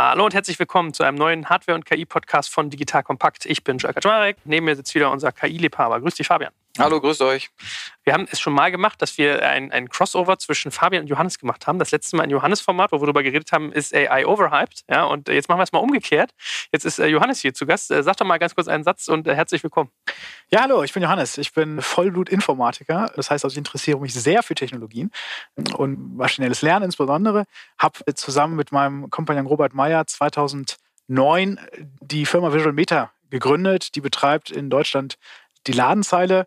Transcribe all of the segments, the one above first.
Hallo und herzlich willkommen zu einem neuen Hardware- und KI-Podcast von Digital Kompakt. Ich bin Jörg Kaczmarek. Neben mir sitzt wieder unser KI-Liebhaber. Grüß dich, Fabian. Hallo, grüßt euch. Wir haben es schon mal gemacht, dass wir ein, ein Crossover zwischen Fabian und Johannes gemacht haben. Das letzte Mal ein Johannes-Format, wo wir darüber geredet haben, ist AI overhyped. Ja, und jetzt machen wir es mal umgekehrt. Jetzt ist äh, Johannes hier zu Gast. Äh, sag doch mal ganz kurz einen Satz und äh, herzlich willkommen. Ja, hallo, ich bin Johannes. Ich bin Vollblut-Informatiker. Das heißt also, ich interessiere mich sehr für Technologien und maschinelles Lernen insbesondere. Habe zusammen mit meinem Kompagnon Robert Meyer 2009 die Firma Visual Meta gegründet. Die betreibt in Deutschland die Ladenzeile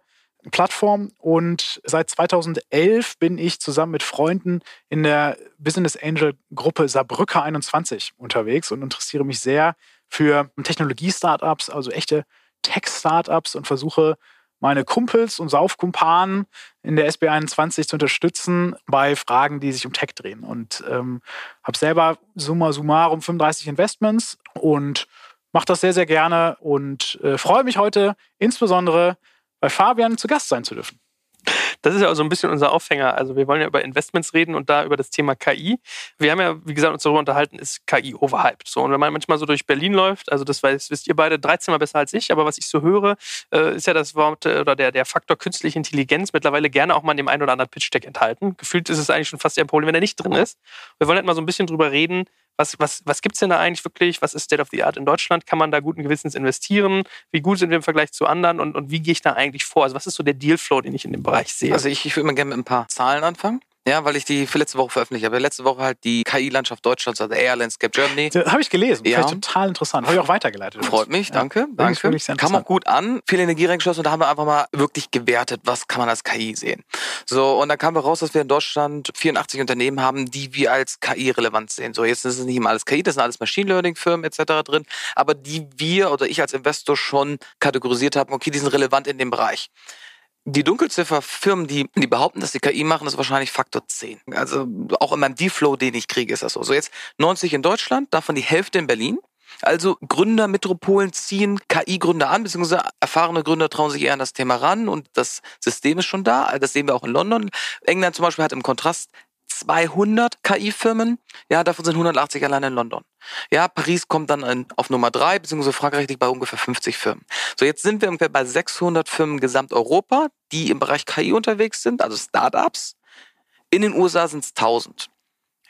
Plattform und seit 2011 bin ich zusammen mit Freunden in der Business Angel Gruppe Saarbrücker 21 unterwegs und interessiere mich sehr für Technologie-Startups, also echte Tech-Startups und versuche meine Kumpels und Saufkumpanen in der SB 21 zu unterstützen bei Fragen, die sich um Tech drehen. Und ähm, habe selber summa summarum 35 Investments und mache das sehr, sehr gerne und äh, freue mich heute insbesondere bei Fabian zu Gast sein zu dürfen. Das ist ja auch so ein bisschen unser Aufhänger. Also wir wollen ja über Investments reden und da über das Thema KI. Wir haben ja, wie gesagt, uns darüber unterhalten, ist KI overhyped. So, und wenn man manchmal so durch Berlin läuft, also das weiß, wisst ihr beide 13 Mal besser als ich, aber was ich so höre, äh, ist ja das Wort äh, oder der, der Faktor künstliche Intelligenz mittlerweile gerne auch mal in dem einen oder anderen Pitch-Deck enthalten. Gefühlt ist es eigentlich schon fast eher ein Problem, wenn er nicht drin ist. Wir wollen halt mal so ein bisschen drüber reden, was, was, was gibt es denn da eigentlich wirklich? Was ist State of the Art in Deutschland? Kann man da guten Gewissens investieren? Wie gut sind wir im Vergleich zu anderen? Und, und wie gehe ich da eigentlich vor? Also was ist so der Dealflow, den ich in dem Bereich sehe? Also ich, ich würde immer gerne mit ein paar Zahlen anfangen. Ja, weil ich die für letzte Woche veröffentlicht habe. Letzte Woche halt die KI-Landschaft Deutschlands, also Air Landscape Germany. Habe ich gelesen. Ja. Ich total interessant. Habe ich auch weitergeleitet. Freut mich, danke. Ja, danke. Kam auch gut an. Viel Energie reingeschlossen und da haben wir einfach mal wirklich gewertet, was kann man als KI sehen. So, und dann kam raus, dass wir in Deutschland 84 Unternehmen haben, die wir als KI relevant sehen. So, jetzt ist es nicht immer alles KI, das sind alles Machine Learning-Firmen etc. drin, aber die wir oder ich als Investor schon kategorisiert haben, okay, die sind relevant in dem Bereich. Die Dunkelziffer Firmen, die, die behaupten, dass sie KI machen, ist wahrscheinlich Faktor 10. Also auch in meinem D-Flow, den ich kriege, ist das so. So jetzt 90 in Deutschland, davon die Hälfte in Berlin. Also Gründermetropolen ziehen KI-Gründer an, beziehungsweise erfahrene Gründer trauen sich eher an das Thema ran und das System ist schon da. Das sehen wir auch in London. England zum Beispiel hat im Kontrast 200 KI-Firmen. Ja, davon sind 180 allein in London. Ja, Paris kommt dann in, auf Nummer 3, beziehungsweise Frankreich liegt bei ungefähr 50 Firmen. So, jetzt sind wir ungefähr bei 600 Firmen Gesamteuropa, die im Bereich KI unterwegs sind, also Startups. In den USA sind es 1000.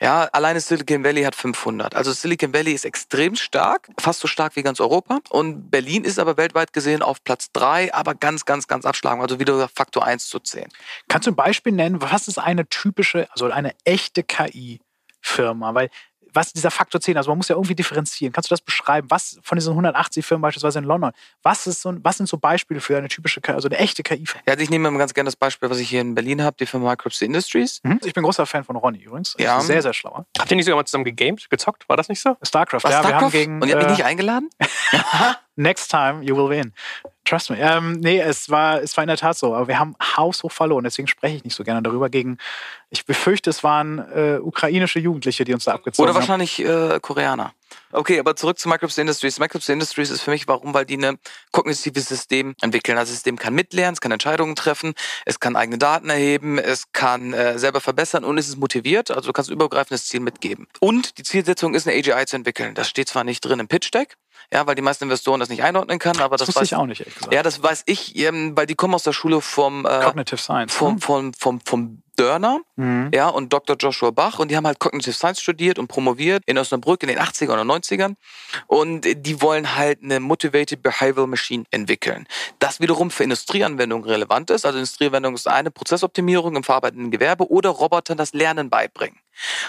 Ja, alleine Silicon Valley hat 500. Also Silicon Valley ist extrem stark, fast so stark wie ganz Europa. Und Berlin ist aber weltweit gesehen auf Platz 3, aber ganz, ganz, ganz abschlagen. Also wieder Faktor 1 zu 10. Kannst du ein Beispiel nennen, was ist eine typische, also eine echte KI-Firma? Weil was dieser Faktor 10, also man muss ja irgendwie differenzieren. Kannst du das beschreiben? Was von diesen 180 Firmen beispielsweise in London, was, ist so, was sind so Beispiele für eine typische, also eine echte KI-Firma? Ja, also ich nehme immer ganz gerne das Beispiel, was ich hier in Berlin habe, die Firma Microsoft Industries. Mhm. Ich bin großer Fan von Ronny übrigens. Ja. Sehr, sehr schlauer. Habt ihr nicht sogar mal zusammen gegamed, gezockt? War das nicht so? StarCraft, Was, ja. Starcraft? Wir haben gegen, Und ihr habt mich äh, nicht eingeladen? Next time you will win. Trust me. Ähm, nee, es war, es war in der Tat so. Aber wir haben haushoch verloren. Deswegen spreche ich nicht so gerne darüber. Gegen, ich befürchte, es waren äh, ukrainische Jugendliche, die uns da abgezogen Oder haben. wahrscheinlich äh, Koreaner. Okay, aber zurück zu Microsoft Industries. Microsoft Industries ist für mich, warum? Weil die ein kognitives System entwickeln. Das System kann mitlernen, es kann Entscheidungen treffen, es kann eigene Daten erheben, es kann äh, selber verbessern und es ist motiviert. Also du kannst ein übergreifendes Ziel mitgeben. Und die Zielsetzung ist, eine AGI zu entwickeln. Das steht zwar nicht drin im Pitch-Deck, ja, weil die meisten Investoren das nicht einordnen können, aber das, Das weiß ich auch nicht, ehrlich gesagt. Ja, das weiß ich, ähm, weil die kommen aus der Schule vom äh, Cognitive Science. vom, ne? vom, vom, vom Dörner Mhm. ja, und Dr. Joshua Bach und die haben halt Cognitive Science studiert und promoviert in Osnabrück in den 80ern oder 90ern und die wollen halt eine Motivated Behavioral Machine entwickeln. Das wiederum für Industrieanwendungen relevant ist. Also Industrieanwendung ist eine Prozessoptimierung im verarbeitenden Gewerbe oder Robotern das Lernen beibringen.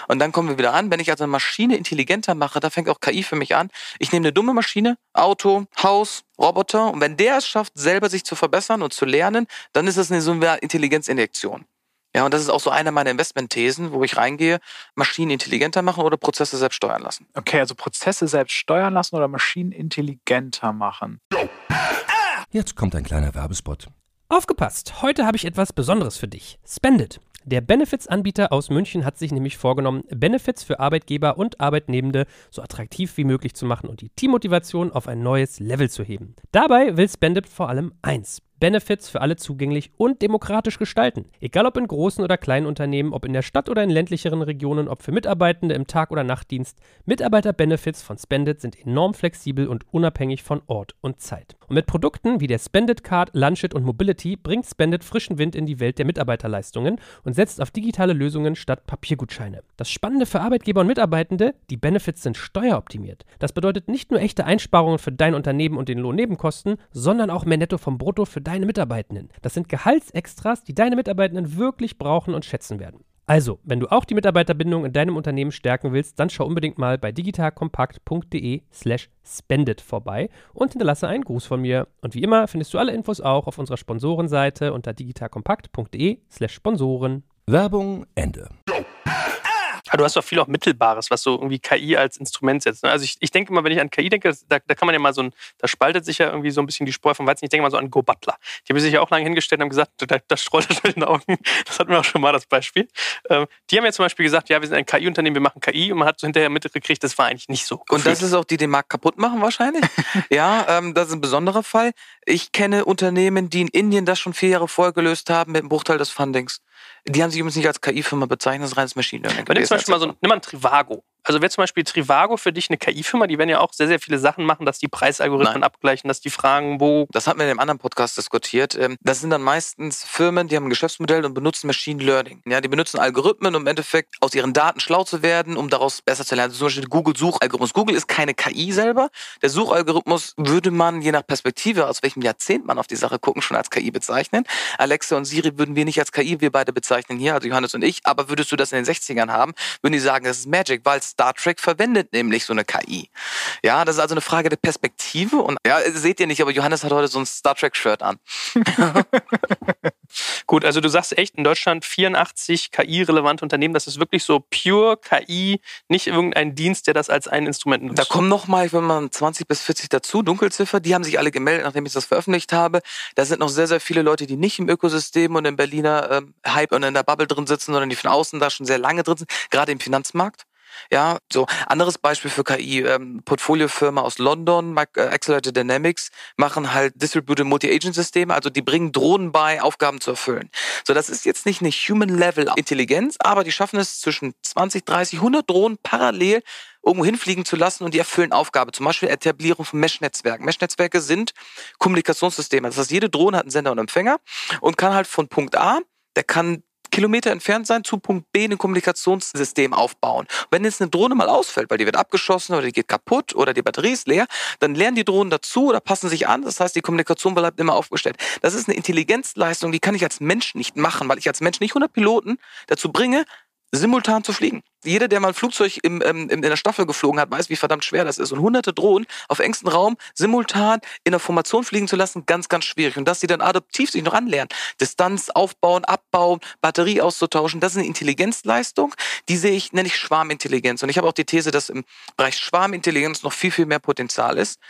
Und dann kommen wir wieder an, wenn ich also eine Maschine intelligenter mache, da fängt auch KI für mich an. Ich nehme eine dumme Maschine, Auto, Haus, Roboter und wenn der es schafft, selber sich zu verbessern und zu lernen, dann ist das eine so eine Intelligenzinjektion. Ja, und das ist auch so eine meiner Investmentthesen, wo ich reingehe, Maschinen intelligenter machen oder Prozesse selbst steuern lassen. Okay, also Prozesse selbst steuern lassen oder Maschinen intelligenter machen. Jetzt kommt ein kleiner Werbespot. Aufgepasst! Heute habe ich etwas Besonderes für dich. Spendit. Der Benefits-Anbieter aus München hat sich nämlich vorgenommen, Benefits für Arbeitgeber und Arbeitnehmende so attraktiv wie möglich zu machen und die Teammotivation auf ein neues Level zu heben. Dabei will Spendit vor allem eins: Benefits für alle zugänglich und demokratisch gestalten. Egal ob in großen oder kleinen Unternehmen, ob in der Stadt oder in ländlicheren Regionen, ob für Mitarbeitende im Tag- oder Nachtdienst, Mitarbeiter-Benefits von Spendit sind enorm flexibel und unabhängig von Ort und Zeit. Und mit Produkten wie der Spendit Card, Lunchit und Mobility bringt Spendit frischen Wind in die Welt der Mitarbeiterleistungen und setzt auf digitale Lösungen statt Papiergutscheine. Das Spannende für Arbeitgeber und Mitarbeitende, die Benefits sind steueroptimiert. Das bedeutet nicht nur echte Einsparungen für dein Unternehmen und den Lohnnebenkosten, sondern auch mehr Netto vom Brutto für deine Mitarbeitenden. Das sind Gehaltsextras, die deine Mitarbeitenden wirklich brauchen und schätzen werden. Also, wenn du auch die Mitarbeiterbindung in deinem Unternehmen stärken willst, dann schau unbedingt mal bei digitalkompakt.de slash spendet vorbei und hinterlasse einen Gruß von mir. Und wie immer findest du alle Infos auch auf unserer Sponsorenseite unter digitalkompakt.de slash Sponsoren. Werbung Ende. Aber du hast doch viel auch Mittelbares, was so irgendwie KI als Instrument setzt. Ne? Also ich, ich denke mal, wenn ich an KI denke, da, da kann man ja mal so ein, da spaltet sich ja irgendwie so ein bisschen die Spreu vom Weizen. Ich denke mal so an Go Butler. Die haben sich ja auch lange hingestellt und haben gesagt, da, da strollt er in den Augen. Das hatten wir auch schon mal das Beispiel. Ähm, die haben ja zum Beispiel gesagt, ja, wir sind ein KI-Unternehmen, wir machen KI und man hat so hinterher mitgekriegt, das war eigentlich nicht so. Und das ist auch die, die den Markt kaputt machen wahrscheinlich. ja, ähm, das ist ein besonderer Fall. Ich kenne Unternehmen, die in Indien das schon vier Jahre vorher gelöst haben mit einem Bruchteil des Fundings. Die haben sich übrigens nicht als KI-Firma bezeichnet, das ist reines Machine Learning. Wenn du zum Beispiel mal so, nimm mal ein Trivago. Also wäre zum Beispiel Trivago für dich eine KI-Firma, die werden ja auch sehr, sehr viele Sachen machen, dass die Preisalgorithmen Nein. abgleichen, dass die fragen, wo. Das hatten wir in einem anderen Podcast diskutiert. Ähm, das sind dann meistens Firmen, die haben ein Geschäftsmodell und benutzen Machine Learning. Ja, die benutzen Algorithmen, um im Endeffekt aus ihren Daten schlau zu werden, um daraus besser zu lernen. Also zum Beispiel Google-Suchalgorithmus. Google ist keine KI selber. Der Suchalgorithmus würde man je nach Perspektive, aus welchem Jahrzehnt man auf die Sache gucken, schon als KI bezeichnen. Alexa und Siri würden wir nicht als KI, wir beide bezeichnen hier, also Johannes und ich. Aber würdest du das in den 60ern haben, würden die sagen, das ist Magic, weil Star Trek verwendet nämlich so eine KI. Ja, das ist also eine Frage der Perspektive und ja, seht ihr nicht, aber Johannes hat heute so ein Star Trek Shirt an. Gut, also du sagst echt in Deutschland 84 KI-relevante Unternehmen, das ist wirklich so pure KI, nicht irgendein Dienst, der das als ein Instrument nutzt. Da kommen nochmal, wenn man 20 bis 40 dazu, Dunkelziffer, die haben sich alle gemeldet, nachdem ich das veröffentlicht habe. Da sind noch sehr, sehr viele Leute, die nicht im Ökosystem und im Berliner ähm, Hype und in der Bubble drin sitzen, sondern die von außen da schon sehr lange drin sind, gerade im Finanzmarkt. Ja, so anderes Beispiel für KI. Ähm, Portfoliofirma aus London, äh, Accelerated Dynamics, machen halt Distributed Multi-Agent-Systeme, also die bringen Drohnen bei, Aufgaben zu erfüllen. So, das ist jetzt nicht eine Human-Level-Intelligenz, aber die schaffen es zwischen 20, 30, 100 Drohnen parallel irgendwo hinfliegen zu lassen und die erfüllen Aufgabe. Zum Beispiel Etablierung von Mesh-Netzwerken. Mesh-Netzwerke sind Kommunikationssysteme. Das heißt, jede Drohne hat einen Sender und Empfänger und kann halt von Punkt A, der kann Kilometer entfernt sein, zu Punkt B ein Kommunikationssystem aufbauen. wenn jetzt eine Drohne mal ausfällt, weil die wird abgeschossen oder die geht kaputt oder die Batterie ist leer, dann lernen die Drohnen dazu oder passen sich an. Das heißt, die Kommunikation bleibt immer aufgestellt. Das ist eine Intelligenzleistung, die kann ich als Mensch nicht machen, weil ich als Mensch nicht 100 Piloten dazu bringe, simultan zu fliegen. Jeder, der mal ein Flugzeug im, ähm, in der Staffel geflogen hat, weiß, wie verdammt schwer das ist. Und hunderte Drohnen auf engstem Raum simultan in der Formation fliegen zu lassen, ganz, ganz schwierig. Und dass sie dann adaptiv sich noch anlernen, Distanz aufbauen, abbauen, Batterie auszutauschen, das ist eine Intelligenzleistung. Die sehe ich, nenne ich Schwarmintelligenz. Und ich habe auch die These, dass im Bereich Schwarmintelligenz noch viel, viel mehr Potenzial ist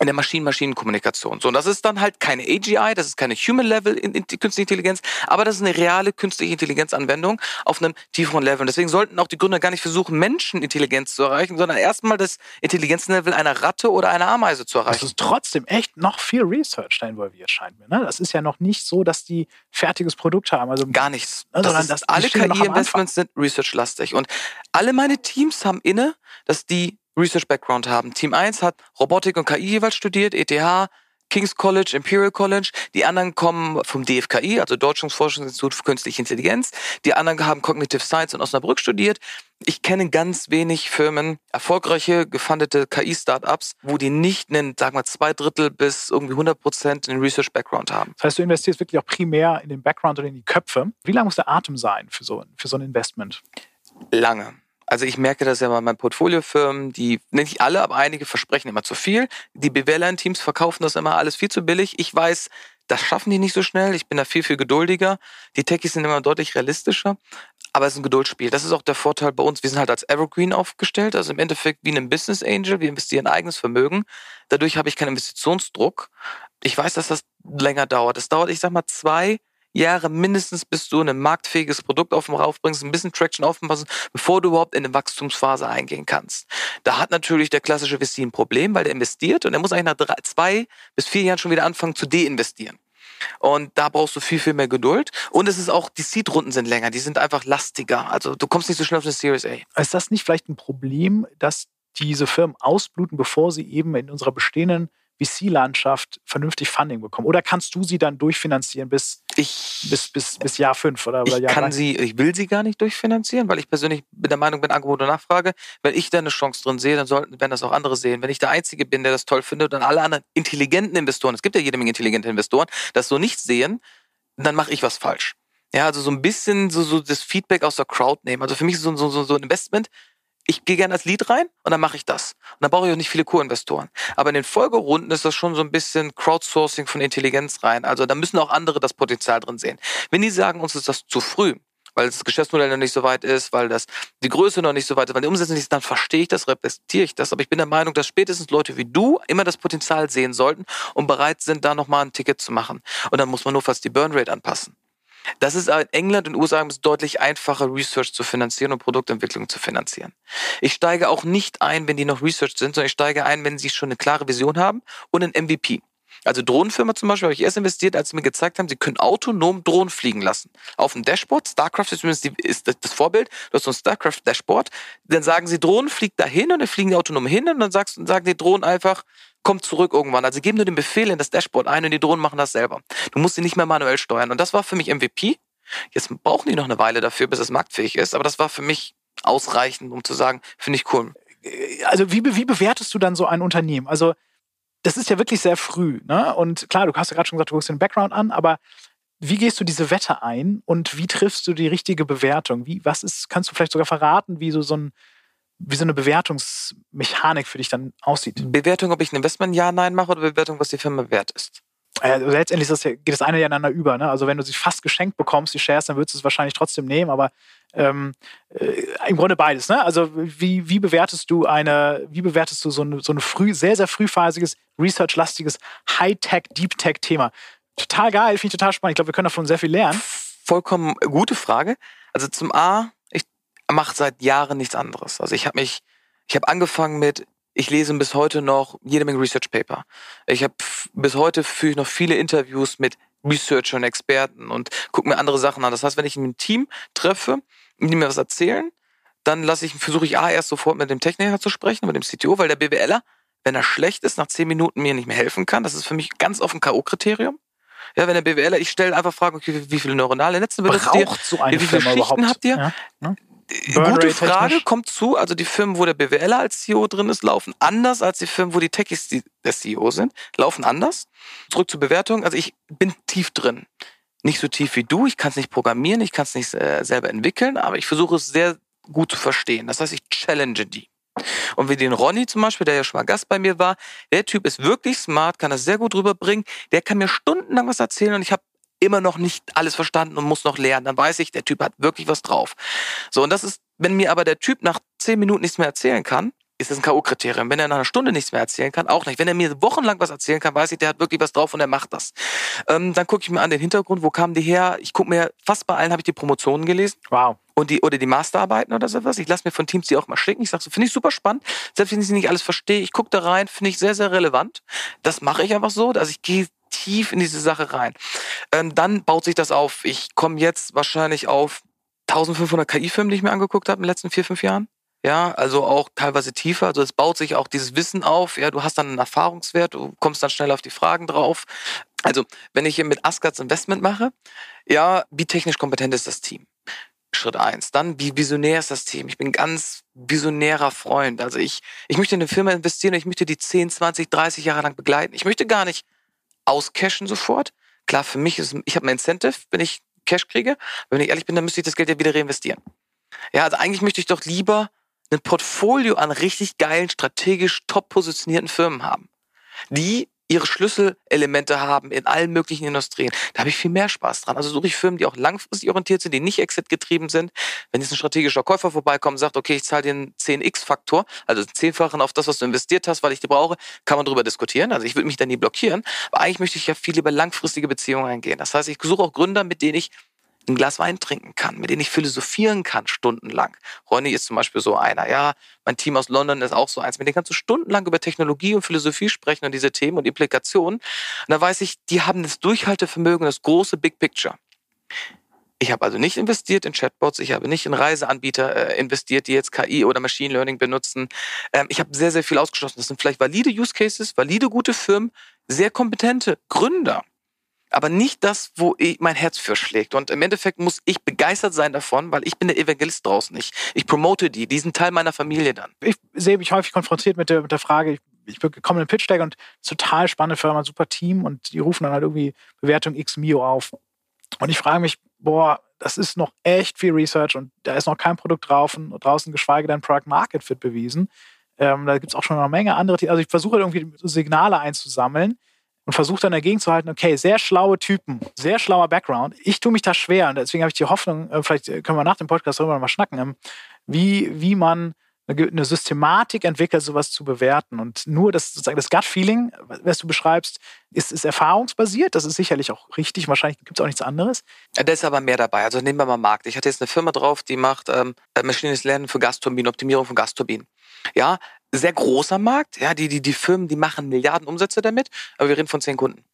in der Maschinen-Maschinen-Kommunikation. So, und das ist dann halt keine AGI, das ist keine Human-Level in, in künstliche Intelligenz, aber das ist eine reale künstliche Intelligenzanwendung auf einem tieferen Level. Und deswegen sollten auch die Gründer gar nicht versuchen, Menschenintelligenz zu erreichen, sondern erstmal das Intelligenzlevel einer Ratte oder einer Ameise zu erreichen. Das ist trotzdem echt noch viel Research da involviert, scheint mir. Ne? Das ist ja noch nicht so, dass die fertiges Produkt haben. Also gar nichts. Ne, das ist, alle KI-Investments sind research-lastig. Und alle meine Teams haben inne, dass die Research-Background haben. Team 1 hat Robotik und KI jeweils studiert, ETH, King's College, Imperial College. Die anderen kommen vom DFKI, also Deutschlands Forschungsinstitut für Künstliche Intelligenz. Die anderen haben Cognitive Science in Osnabrück studiert. Ich kenne ganz wenig Firmen, erfolgreiche, gefundete KI-Startups, wo die nicht einen, sagen wir, zwei Drittel bis irgendwie 100 Prozent einen Research-Background haben. Das heißt, du investierst wirklich auch primär in den Background oder in die Köpfe. Wie lange muss der Atem sein für so, für so ein Investment? Lange. Also ich merke das ja bei meinen Portfoliofirmen, die, nicht alle, aber einige versprechen immer zu viel. Die BWLer-Teams verkaufen das immer alles viel zu billig. Ich weiß, das schaffen die nicht so schnell. Ich bin da viel, viel geduldiger. Die Techies sind immer deutlich realistischer. Aber es ist ein Geduldsspiel. Das ist auch der Vorteil bei uns. Wir sind halt als Evergreen aufgestellt, also im Endeffekt wie ein Business Angel. Wir investieren eigenes Vermögen. Dadurch habe ich keinen Investitionsdruck. Ich weiß, dass das länger dauert. Es dauert, ich sag mal, zwei Jahre mindestens, bis du ein marktfähiges Produkt auf den Rauf bringst, ein bisschen Traction aufpassen, bevor du überhaupt in eine Wachstumsphase eingehen kannst. Da hat natürlich der klassische VC ein Problem, weil der investiert und er muss eigentlich nach drei, zwei bis vier Jahren schon wieder anfangen zu deinvestieren. Und da brauchst du viel, viel mehr Geduld. Und es ist auch, die Seed-Runden sind länger, die sind einfach lastiger. Also du kommst nicht so schnell auf eine Series A. Ist das nicht vielleicht ein Problem, dass diese Firmen ausbluten, bevor sie eben in unserer bestehenden VC-Landschaft vernünftig Funding bekommen? Oder kannst du sie dann durchfinanzieren bis, ich, bis, bis, bis Jahr 5 oder, oder ich Jahr kann sie, Ich will sie gar nicht durchfinanzieren, weil ich persönlich bin der Meinung bin, Angebot und Nachfrage, wenn ich da eine Chance drin sehe, dann sollten, werden das auch andere sehen. Wenn ich der Einzige bin, der das toll findet und alle anderen intelligenten Investoren, es gibt ja jede Menge intelligente Investoren, das so nicht sehen, dann mache ich was falsch. Ja, also so ein bisschen so, so das Feedback aus der Crowd nehmen. Also für mich ist so, so, so ein Investment, ich gehe gerne als Lead rein und dann mache ich das. Und dann brauche ich auch nicht viele Co-Investoren. Aber in den Folgerunden ist das schon so ein bisschen Crowdsourcing von Intelligenz rein. Also da müssen auch andere das Potenzial drin sehen. Wenn die sagen, uns ist das zu früh, weil das Geschäftsmodell noch nicht so weit ist, weil das die Größe noch nicht so weit ist, weil die Umsetzung nicht ist, dann verstehe ich das, repräsentiere ich das. Aber ich bin der Meinung, dass spätestens Leute wie du immer das Potenzial sehen sollten und bereit sind, da nochmal ein Ticket zu machen. Und dann muss man nur fast die Burnrate anpassen. Das ist in England und USA deutlich einfacher, Research zu finanzieren und Produktentwicklung zu finanzieren. Ich steige auch nicht ein, wenn die noch Research sind, sondern ich steige ein, wenn sie schon eine klare Vision haben und ein MVP. Also Drohnenfirma zum Beispiel habe ich erst investiert, als sie mir gezeigt haben, sie können autonom Drohnen fliegen lassen. Auf dem Dashboard, StarCraft ist zumindest die, ist das Vorbild, du hast so ein StarCraft-Dashboard, dann sagen sie, Drohnen fliegt dahin und dann fliegen die autonom hin und dann sagst, sagen die Drohnen einfach, kommt zurück irgendwann. Also geben nur den Befehl in das Dashboard ein und die Drohnen machen das selber. Du musst sie nicht mehr manuell steuern. Und das war für mich MVP. Jetzt brauchen die noch eine Weile dafür, bis es marktfähig ist. Aber das war für mich ausreichend, um zu sagen, finde ich cool. Also wie, wie bewertest du dann so ein Unternehmen? Also das ist ja wirklich sehr früh. Ne? Und klar, du hast ja gerade schon gesagt, du guckst den Background an, aber wie gehst du diese Wette ein und wie triffst du die richtige Bewertung? Wie, was ist, kannst du vielleicht sogar verraten, wie so, so ein wie so eine Bewertungsmechanik für dich dann aussieht. Bewertung, ob ich ein Investment ja, nein mache oder Bewertung, was die Firma wert ist. Also letztendlich das geht das eine ja ineinander über. Ne? Also wenn du sie fast geschenkt bekommst, die Shares, dann würdest du es wahrscheinlich trotzdem nehmen, aber ähm, äh, im Grunde beides. Ne? Also wie, wie bewertest du eine, wie bewertest du so, eine, so ein früh, sehr, sehr frühphasiges, research-lastiges High-Tech, Deep-Tech-Thema? Total geil, finde ich total spannend. Ich glaube, wir können davon sehr viel lernen. Vollkommen gute Frage. Also zum A, mache seit Jahren nichts anderes. Also ich habe mich, ich habe angefangen mit, ich lese bis heute noch jede Menge Research Paper. Ich habe bis heute führe ich noch viele Interviews mit Researchern, und Experten und gucke mir andere Sachen an. Das heißt, wenn ich ein Team treffe, die mir was erzählen, dann lasse ich, versuche ich A erst sofort mit dem Techniker zu sprechen, mit dem CTO, weil der BWLer, wenn er schlecht ist, nach zehn Minuten mir nicht mehr helfen kann, das ist für mich ganz oft ein K.O.-Kriterium. Ja, wenn der BWLer, ich stelle einfach Fragen, okay, wie viele neuronale Netze benutzt ihr? So eine wie viele Firma Schichten überhaupt? habt ihr? Ja, ne? Gute Frage, kommt zu. Also die Firmen, wo der BWLer als CEO drin ist, laufen anders als die Firmen, wo die Techies der CEO sind. Laufen anders. Zurück zur Bewertung. Also ich bin tief drin. Nicht so tief wie du. Ich kann es nicht programmieren, ich kann es nicht äh, selber entwickeln, aber ich versuche es sehr gut zu verstehen. Das heißt, ich challenge die. Und wie den Ronny zum Beispiel, der ja schon mal Gast bei mir war, der Typ ist wirklich smart, kann das sehr gut rüberbringen. Der kann mir stundenlang was erzählen und ich habe immer noch nicht alles verstanden und muss noch lernen, dann weiß ich, der Typ hat wirklich was drauf. So, und das ist, wenn mir aber der Typ nach zehn Minuten nichts mehr erzählen kann, ist das ein K.O.-Kriterium. Wenn er nach einer Stunde nichts mehr erzählen kann, auch nicht. Wenn er mir wochenlang was erzählen kann, weiß ich, der hat wirklich was drauf und er macht das. Ähm, dann gucke ich mir an den Hintergrund, wo kamen die her? Ich gucke mir, fast bei allen habe ich die Promotionen gelesen. Wow. Und die, oder die Masterarbeiten oder sowas. Ich lasse mir von Teams die auch mal schicken. Ich sage so, finde ich super spannend. Selbst wenn ich nicht alles verstehe, ich gucke da rein, finde ich sehr, sehr relevant. Das mache ich einfach so. Also ich gehe tief in diese Sache rein. Ähm, dann baut sich das auf. Ich komme jetzt wahrscheinlich auf 1500 KI-Filme, die ich mir angeguckt habe in den letzten vier, fünf Jahren. Ja, also auch teilweise tiefer. Also es baut sich auch dieses Wissen auf. Ja, du hast dann einen Erfahrungswert, du kommst dann schnell auf die Fragen drauf. Also, wenn ich hier mit Asgards Investment mache, ja, wie technisch kompetent ist das Team? Schritt eins. Dann, wie visionär ist das Team? Ich bin ganz visionärer Freund. Also ich, ich möchte in eine Firma investieren und ich möchte die 10, 20, 30 Jahre lang begleiten. Ich möchte gar nicht auscashen sofort. Klar, für mich ist, ich habe ein Incentive, wenn ich Cash kriege. Aber wenn ich ehrlich bin, dann müsste ich das Geld ja wieder reinvestieren. Ja, also eigentlich möchte ich doch lieber ein Portfolio an richtig geilen, strategisch top positionierten Firmen haben, die ihre Schlüsselelemente haben in allen möglichen Industrien. Da habe ich viel mehr Spaß dran. Also suche ich Firmen, die auch langfristig orientiert sind, die nicht exit-getrieben sind. Wenn jetzt ein strategischer Käufer vorbeikommt und sagt, okay, ich zahle einen 10x-Faktor, also zehnfachen auf das, was du investiert hast, weil ich die brauche, kann man darüber diskutieren. Also ich würde mich da nie blockieren. Aber eigentlich möchte ich ja viel lieber langfristige Beziehungen eingehen. Das heißt, ich suche auch Gründer, mit denen ich ein Glas Wein trinken kann, mit denen ich philosophieren kann stundenlang. Ronny ist zum Beispiel so einer, ja. Mein Team aus London ist auch so eins, mit denen kannst du stundenlang über Technologie und Philosophie sprechen und diese Themen und Implikationen. Und da weiß ich, die haben das Durchhaltevermögen, das große Big Picture. Ich habe also nicht investiert in Chatbots, ich habe nicht in Reiseanbieter äh, investiert, die jetzt KI oder Machine Learning benutzen. Ähm, ich habe sehr, sehr viel ausgeschlossen. Das sind vielleicht valide Use Cases, valide gute Firmen, sehr kompetente Gründer aber nicht das, wo ich mein Herz für schlägt. Und im Endeffekt muss ich begeistert sein davon, weil ich bin der Evangelist draußen nicht. Ich promote die, diesen Teil meiner Familie dann. Ich sehe mich häufig konfrontiert mit der, mit der Frage, ich, ich bekomme einen Pitch Deck und total spannende Firma, super Team und die rufen dann halt irgendwie Bewertung X Mio auf. Und ich frage mich, boah, das ist noch echt viel Research und da ist noch kein Produkt draußen, draußen geschweige denn Product Market Fit bewiesen. Ähm, da gibt es auch schon eine Menge andere. Also ich versuche irgendwie Signale einzusammeln und versuche dann dagegen zu halten, okay, sehr schlaue Typen, sehr schlauer Background. Ich tue mich da schwer und deswegen habe ich die Hoffnung, äh, vielleicht können wir nach dem Podcast darüber mal schnacken, ähm, wie, wie man eine Systematik entwickelt, sowas zu bewerten. Und nur das sozusagen das Gut-Feeling, was du beschreibst, ist, ist erfahrungsbasiert. Das ist sicherlich auch richtig. Wahrscheinlich gibt es auch nichts anderes. Da ist aber mehr dabei. Also nehmen wir mal Markt. Ich hatte jetzt eine Firma drauf, die macht ähm, maschinelles Lernen für Gasturbinen, Optimierung von Gasturbinen. Ja, sehr großer Markt. Ja, die, die, die Firmen, die machen Milliarden Umsätze damit, aber wir reden von zehn Kunden.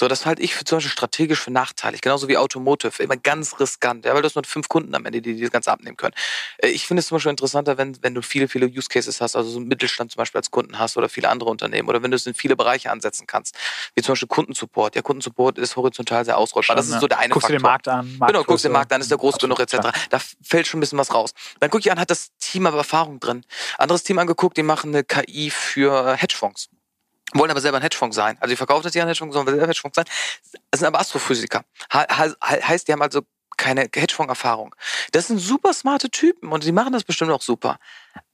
So, das halte ich für zum Beispiel strategisch für nachteilig. Genauso wie Automotive. Immer ganz riskant. Ja, weil du hast nur fünf Kunden am Ende, die, die das Ganze abnehmen können. Äh, ich finde es zum Beispiel interessanter, wenn, wenn du viele, viele Use Cases hast, also so einen Mittelstand zum Beispiel als Kunden hast oder viele andere Unternehmen oder wenn du es in viele Bereiche ansetzen kannst. Wie zum Beispiel Kundensupport. Ja, Kundensupport ist horizontal sehr ausrollbar. Das ist so der eine guckst Faktor. Guckst du den Markt an. Markt genau, guckst den Markt an, ist der groß genug etc. Klar. Da fällt schon ein bisschen was raus. Dann gucke ich an, hat das Team aber Erfahrung drin. Anderes Team angeguckt, die machen eine KI für Hedgefonds wollen aber selber ein Hedgefonds sein. Also die verkaufen das ja ein Hedgefonds, sollen selber Hedgefonds sein. Das sind aber Astrophysiker. He heißt, die haben also keine Hedgefonds-Erfahrung. Das sind super smarte Typen und die machen das bestimmt auch super.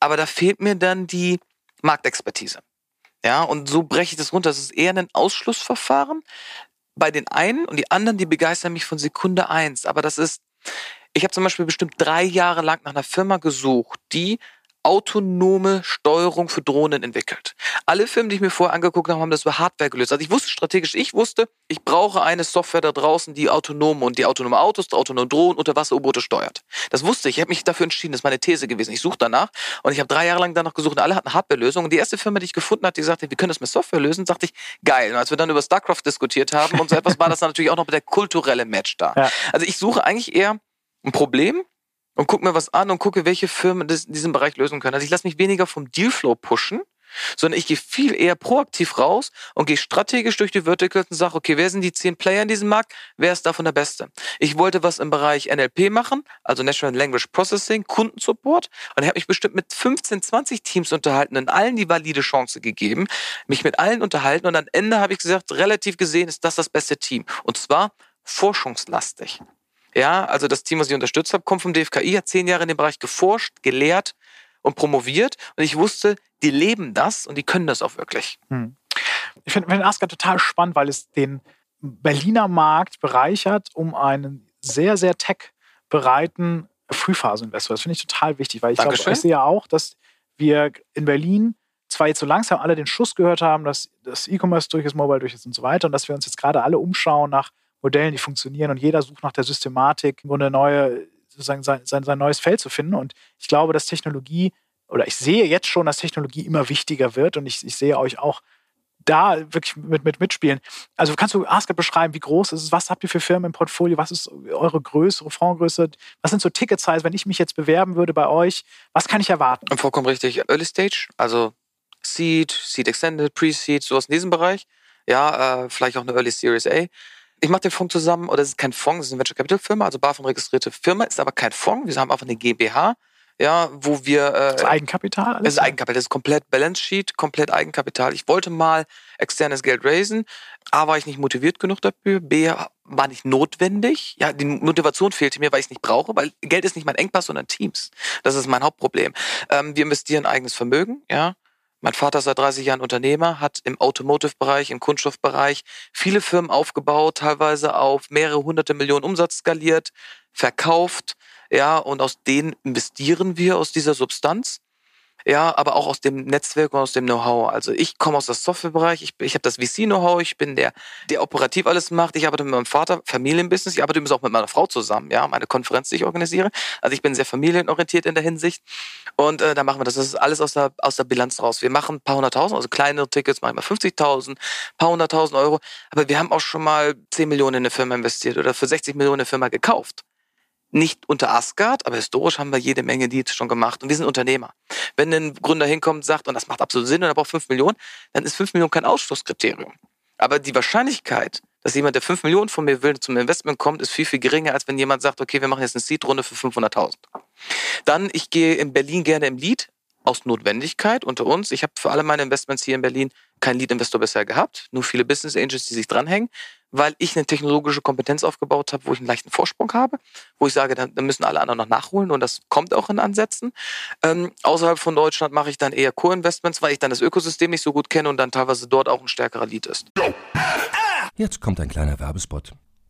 Aber da fehlt mir dann die Marktexpertise. Ja, und so breche ich das runter. Das ist eher ein Ausschlussverfahren bei den einen und die anderen, die begeistern mich von Sekunde eins. Aber das ist, ich habe zum Beispiel bestimmt drei Jahre lang nach einer Firma gesucht, die autonome Steuerung für Drohnen entwickelt. Alle Firmen, die ich mir vorher angeguckt habe, haben das über Hardware gelöst. Also ich wusste strategisch, ich wusste, ich brauche eine Software da draußen, die autonom und die autonome Autos, die autonomen Drohnen, Unterwasser-U-Boote steuert. Das wusste ich. Ich habe mich dafür entschieden. Das ist meine These gewesen. Ich suche danach und ich habe drei Jahre lang danach gesucht und alle hatten Hardware-Lösungen. Und die erste Firma, die ich gefunden habe, die sagte, wir können das mit Software lösen, sagte ich, geil. Und als wir dann über StarCraft diskutiert haben und so etwas, war das natürlich auch noch der kulturelle Match da. Ja. Also ich suche eigentlich eher ein Problem, und gucke mir was an und gucke, welche Firmen das in diesem Bereich lösen können. Also ich lasse mich weniger vom Dealflow pushen, sondern ich gehe viel eher proaktiv raus und gehe strategisch durch die Verticals und sage, okay, wer sind die zehn Player in diesem Markt? Wer ist davon der Beste? Ich wollte was im Bereich NLP machen, also Natural Language Processing, Kundensupport und ich habe mich bestimmt mit 15, 20 Teams unterhalten und allen die valide Chance gegeben, mich mit allen unterhalten und am Ende habe ich gesagt, relativ gesehen ist das das beste Team und zwar forschungslastig. Ja, also das Team, was ich unterstützt habe, kommt vom DFKI, hat zehn Jahre in dem Bereich geforscht, gelehrt und promoviert. Und ich wusste, die leben das und die können das auch wirklich. Hm. Ich finde find Aska total spannend, weil es den Berliner Markt bereichert um einen sehr, sehr tech-bereiten Frühphaseninvestor. Das finde ich total wichtig, weil ich glaube, ich sehe ja auch, dass wir in Berlin zwar jetzt so langsam alle den Schuss gehört haben, dass das E-Commerce durch ist, Mobile durch ist und so weiter und dass wir uns jetzt gerade alle umschauen nach Modellen, die funktionieren und jeder sucht nach der Systematik, um eine neue, sozusagen sein, sein, sein neues Feld zu finden. Und ich glaube, dass Technologie, oder ich sehe jetzt schon, dass Technologie immer wichtiger wird und ich, ich sehe euch auch da wirklich mit, mit mitspielen. Also kannst du Asked beschreiben, wie groß ist es, was habt ihr für Firmen im Portfolio, was ist eure Größe, eure Fondsgröße, was sind so Ticket-Size, wenn ich mich jetzt bewerben würde bei euch, was kann ich erwarten? Vollkommen richtig. Early Stage, also Seed, Seed Extended, Pre-Seed, sowas in diesem Bereich. Ja, äh, vielleicht auch eine Early Series A. Ich mache den Fonds zusammen, oder es ist kein Fonds, es ist eine Venture Capital Firma, also BaFin registrierte Firma, ist aber kein Fonds. Wir haben einfach eine GmbH, ja, wo wir. Äh, das Eigenkapital? Alles? Das ist Eigenkapital, das ist komplett Balance Sheet, komplett Eigenkapital. Ich wollte mal externes Geld raisen. A, war ich nicht motiviert genug dafür. B, war nicht notwendig. Ja, die Motivation fehlte mir, weil ich es nicht brauche, weil Geld ist nicht mein Engpass, sondern Teams. Das ist mein Hauptproblem. Ähm, wir investieren eigenes Vermögen, ja. Mein Vater ist seit 30 Jahren Unternehmer, hat im Automotive-Bereich, im Kunststoffbereich viele Firmen aufgebaut, teilweise auf mehrere hunderte Millionen Umsatz skaliert, verkauft, ja, und aus denen investieren wir aus dieser Substanz. Ja, aber auch aus dem Netzwerk und aus dem Know-how. Also ich komme aus dem Softwarebereich, ich, ich habe das VC-Know-how, ich bin der, der operativ alles macht. Ich arbeite mit meinem Vater, Familienbusiness, ich arbeite übrigens auch mit meiner Frau zusammen, ja, meine Konferenz, die ich organisiere. Also ich bin sehr familienorientiert in der Hinsicht. Und äh, da machen wir das. Das ist alles aus der, aus der Bilanz raus. Wir machen ein paar hunderttausend, also kleinere Tickets, manchmal 50.000, ein paar hunderttausend Euro. Aber wir haben auch schon mal 10 Millionen in eine Firma investiert oder für 60 Millionen eine Firma gekauft. Nicht unter Asgard, aber historisch haben wir jede Menge Deals schon gemacht. Und wir sind Unternehmer. Wenn ein Gründer hinkommt und sagt, und das macht absolut Sinn und er braucht 5 Millionen, dann ist 5 Millionen kein Ausschlusskriterium. Aber die Wahrscheinlichkeit, dass jemand, der 5 Millionen von mir will, zum Investment kommt, ist viel, viel geringer, als wenn jemand sagt, okay, wir machen jetzt eine Seed-Runde für 500.000. Dann, ich gehe in Berlin gerne im Lead, aus Notwendigkeit unter uns. Ich habe für alle meine Investments hier in Berlin keinen Lead-Investor bisher gehabt, nur viele Business Angels, die sich dranhängen, weil ich eine technologische Kompetenz aufgebaut habe, wo ich einen leichten Vorsprung habe, wo ich sage, da, müssen alle anderen noch nachholen und das kommt auch in Ansätzen. Ähm, außerhalb von Deutschland mache ich dann eher Co-Investments, weil ich dann das Ökosystem nicht so gut kenne und dann teilweise dort auch ein stärkerer Lead ist. Jetzt kommt ein kleiner Werbespot.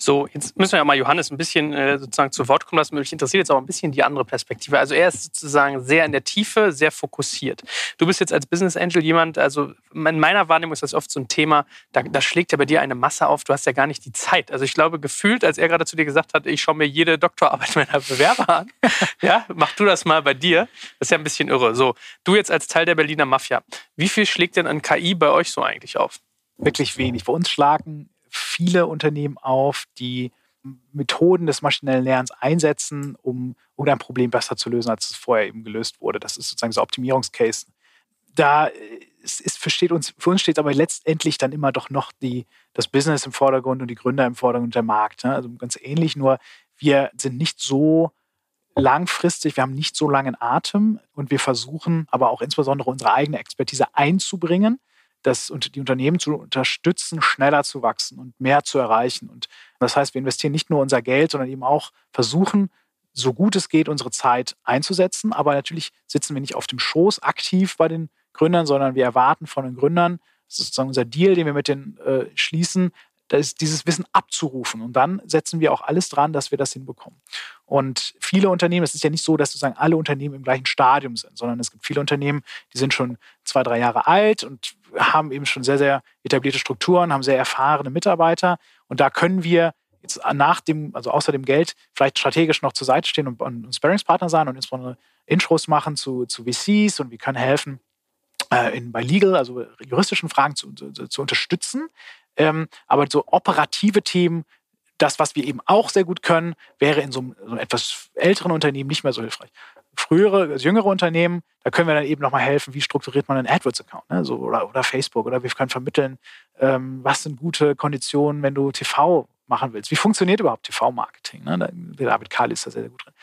So, jetzt müssen wir ja mal Johannes ein bisschen äh, sozusagen zu Wort kommen lassen. Mich interessiert jetzt auch ein bisschen die andere Perspektive. Also er ist sozusagen sehr in der Tiefe, sehr fokussiert. Du bist jetzt als Business Angel jemand, also in meiner Wahrnehmung ist das oft so ein Thema, da, da schlägt ja bei dir eine Masse auf, du hast ja gar nicht die Zeit. Also ich glaube, gefühlt, als er gerade zu dir gesagt hat, ich schaue mir jede Doktorarbeit meiner Bewerber an, ja, mach du das mal bei dir. Das ist ja ein bisschen irre. So, du jetzt als Teil der Berliner Mafia, wie viel schlägt denn an KI bei euch so eigentlich auf? Wirklich wenig. Bei uns schlagen viele Unternehmen auf, die Methoden des maschinellen Lernens einsetzen, um irgendein Problem besser zu lösen, als es vorher eben gelöst wurde. Das ist sozusagen so Optimierungscase. Da ist, ist, versteht uns, für uns steht aber letztendlich dann immer doch noch die, das Business im Vordergrund und die Gründer im Vordergrund der Markt. Ne? Also ganz ähnlich, nur wir sind nicht so langfristig, wir haben nicht so langen Atem und wir versuchen aber auch insbesondere unsere eigene Expertise einzubringen das, und die Unternehmen zu unterstützen, schneller zu wachsen und mehr zu erreichen. Und das heißt, wir investieren nicht nur unser Geld, sondern eben auch versuchen, so gut es geht, unsere Zeit einzusetzen. Aber natürlich sitzen wir nicht auf dem Schoß aktiv bei den Gründern, sondern wir erwarten von den Gründern, das ist sozusagen unser Deal, den wir mit denen äh, schließen, ist dieses Wissen abzurufen. Und dann setzen wir auch alles dran, dass wir das hinbekommen. Und viele Unternehmen, es ist ja nicht so, dass sozusagen alle Unternehmen im gleichen Stadium sind, sondern es gibt viele Unternehmen, die sind schon zwei, drei Jahre alt und haben eben schon sehr, sehr etablierte Strukturen, haben sehr erfahrene Mitarbeiter. Und da können wir jetzt nach dem, also außer dem Geld, vielleicht strategisch noch zur Seite stehen und, und Sparringspartner sein und insbesondere Intros machen zu, zu VCs und wir können helfen, äh, in, bei Legal, also juristischen Fragen zu, zu, zu unterstützen. Ähm, aber so operative Themen, das, was wir eben auch sehr gut können, wäre in so einem, so einem etwas älteren Unternehmen nicht mehr so hilfreich. Frühere, also jüngere Unternehmen, da können wir dann eben nochmal helfen, wie strukturiert man einen AdWords-Account ne? so, oder, oder Facebook oder wir können vermitteln, ähm, was sind gute Konditionen, wenn du TV machen willst. Wie funktioniert überhaupt TV-Marketing? Ne? David Kahl ist da sehr, sehr gut drin.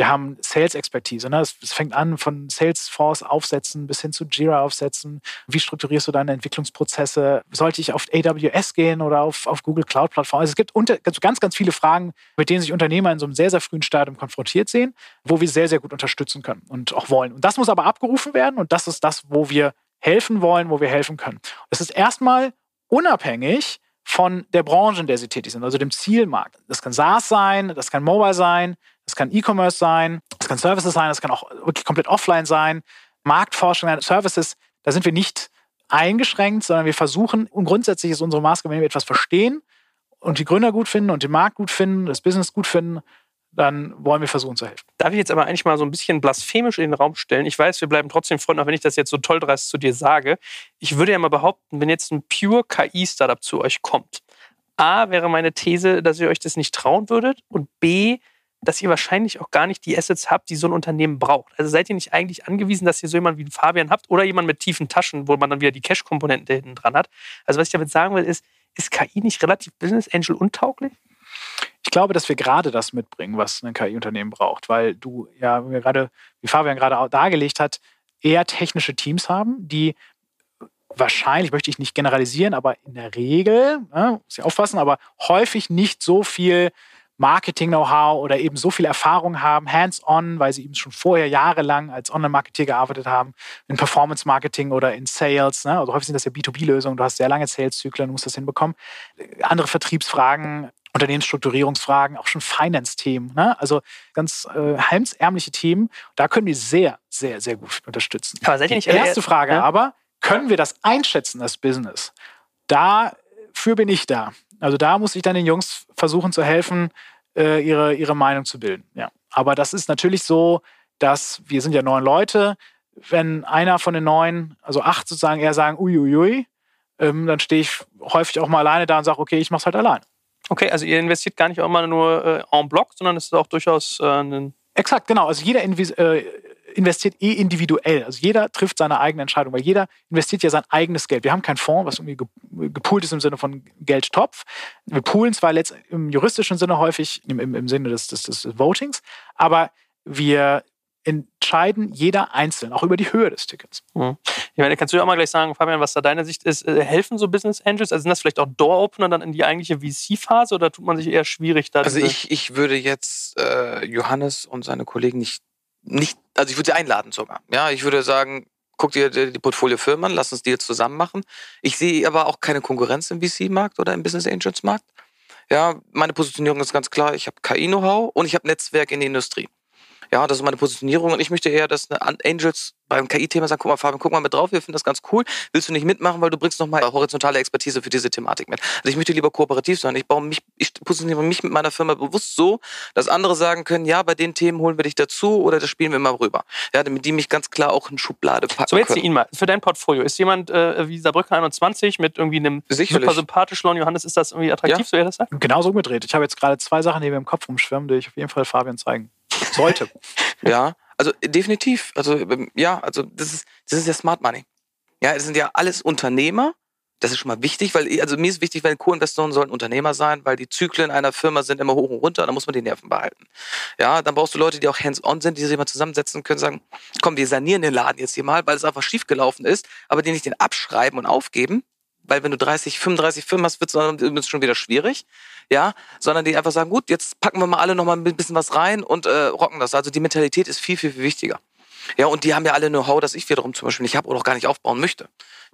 Wir haben Sales-Expertise. Ne? Es, fängt an von Salesforce aufsetzen bis hin zu Jira aufsetzen. Wie strukturierst du deine Entwicklungsprozesse? Sollte ich auf AWS gehen oder auf, auf Google Cloud Plattform? Also es gibt unter, ganz, ganz viele Fragen, mit denen sich Unternehmer in so einem sehr, sehr frühen Stadium konfrontiert sehen, wo wir sehr, sehr gut unterstützen können und auch wollen. Und das muss aber abgerufen werden und das ist das, wo wir helfen wollen, wo wir helfen können. Das ist erstmal unabhängig von der Branche, in der sie tätig sind, also dem Zielmarkt. Das kann SaaS sein, das kann Mobile sein, das kann E-Commerce sein, das kann Services sein, das kann auch wirklich komplett offline sein. Marktforschung, Services, da sind wir nicht eingeschränkt, sondern wir versuchen, und grundsätzlich ist unsere Maßgabe, wenn wir etwas verstehen und die Gründer gut finden und den Markt gut finden, das Business gut finden, dann wollen wir versuchen zu helfen. Darf ich jetzt aber eigentlich mal so ein bisschen blasphemisch in den Raum stellen? Ich weiß, wir bleiben trotzdem Freunde, auch wenn ich das jetzt so toll dreist zu dir sage. Ich würde ja mal behaupten, wenn jetzt ein pure KI-Startup zu euch kommt, A wäre meine These, dass ihr euch das nicht trauen würdet und B, dass ihr wahrscheinlich auch gar nicht die Assets habt, die so ein Unternehmen braucht. Also seid ihr nicht eigentlich angewiesen, dass ihr so jemanden wie Fabian habt oder jemanden mit tiefen Taschen, wo man dann wieder die Cash-Komponente hinten dran hat. Also was ich damit sagen will, ist, ist KI nicht relativ Business Angel untauglich? Ich glaube, dass wir gerade das mitbringen, was ein KI-Unternehmen braucht, weil du ja gerade, wie Fabian gerade dargelegt hat, eher technische Teams haben, die wahrscheinlich, möchte ich nicht generalisieren, aber in der Regel, ne, muss ich aufpassen, aber häufig nicht so viel Marketing-Know-how oder eben so viel Erfahrung haben, hands-on, weil sie eben schon vorher jahrelang als Online-Marketeer gearbeitet haben, in Performance-Marketing oder in Sales. Ne? Also häufig sind das ja B2B-Lösungen, du hast sehr lange Sales-Zyklen, du musst das hinbekommen. Andere Vertriebsfragen, Unternehmensstrukturierungsfragen, auch schon Finance-Themen. Ne? Also ganz äh, heimsärmliche Themen. Da können wir sehr, sehr, sehr gut unterstützen. Aber seid ihr nicht Die erste Frage ja? aber, können wir das einschätzen, das Business? Dafür bin ich da. Also da muss ich dann den Jungs versuchen zu helfen, äh, ihre, ihre Meinung zu bilden. Ja. Aber das ist natürlich so, dass wir sind ja neun Leute. Wenn einer von den neun, also acht sozusagen, eher sagen, uiuiui, ähm, dann stehe ich häufig auch mal alleine da und sage, okay, ich mache es halt alleine. Okay, also ihr investiert gar nicht auch mal nur äh, en bloc, sondern es ist auch durchaus äh, ein Exakt, genau. Also jeder äh, investiert eh individuell. Also jeder trifft seine eigene Entscheidung, weil jeder investiert ja sein eigenes Geld. Wir haben keinen Fonds, was irgendwie gepoolt ist im Sinne von Geldtopf. Wir poolen zwar letzt im juristischen Sinne häufig, im, im, im Sinne des, des, des Votings, aber wir entscheiden jeder einzeln, auch über die Höhe des Tickets. Mhm. Ich meine, kannst du ja auch mal gleich sagen, Fabian, was da deine Sicht ist? Äh, helfen so Business Angels? Also sind das vielleicht auch Door-Opener dann in die eigentliche VC-Phase oder tut man sich eher schwierig da? Also ich, ich würde jetzt äh, Johannes und seine Kollegen nicht nicht, also ich würde sie einladen sogar. Ja, ich würde sagen, guck dir die Portfoliofirmen an, lass uns die jetzt zusammen machen. Ich sehe aber auch keine Konkurrenz im VC-Markt oder im Business Angels-Markt. Ja, meine Positionierung ist ganz klar. Ich habe KI-Know-how und ich habe Netzwerk in der Industrie. Ja, das ist meine Positionierung und ich möchte eher, dass Angels beim KI-Thema sagen, guck mal, Fabian, guck mal mit drauf, wir finden das ganz cool. Willst du nicht mitmachen, weil du bringst nochmal horizontale Expertise für diese Thematik mit. Also ich möchte lieber kooperativ sein. Ich baue mich, ich positioniere mich mit meiner Firma bewusst so, dass andere sagen können, ja, bei den Themen holen wir dich dazu oder das spielen wir mal rüber. Ja, damit die mich ganz klar auch in Schublade packen So, jetzt ihn mal. Für dein Portfolio. Ist jemand äh, wie Saarbrücken 21 mit irgendwie einem Sicherlich. super sympathischen Johannes, ist das irgendwie attraktiv, ja. so er das sagt? Genauso umgedreht. Ich habe jetzt gerade zwei Sachen, die mir im Kopf rumschwimmen, die ich auf jeden Fall Fabian zeigen sollte. ja, also definitiv. Also ähm, ja, also das ist, das ist ja Smart Money. Ja, das sind ja alles Unternehmer. Das ist schon mal wichtig, weil also mir ist wichtig, weil Co-Investoren sollen Unternehmer sein, weil die Zyklen einer Firma sind immer hoch und runter, da muss man die Nerven behalten. Ja, dann brauchst du Leute, die auch hands-on sind, die sich mal zusammensetzen können, sagen, komm, wir sanieren den Laden jetzt hier mal, weil es einfach schiefgelaufen ist, aber die nicht den abschreiben und aufgeben, weil wenn du 30, 35 Firmen hast, wird es schon wieder schwierig, ja, sondern die einfach sagen, gut, jetzt packen wir mal alle noch mal ein bisschen was rein und äh, rocken das. Also die Mentalität ist viel, viel, viel wichtiger. Ja, und die haben ja alle Know-how, das ich wiederum zum Beispiel nicht habe oder auch gar nicht aufbauen möchte.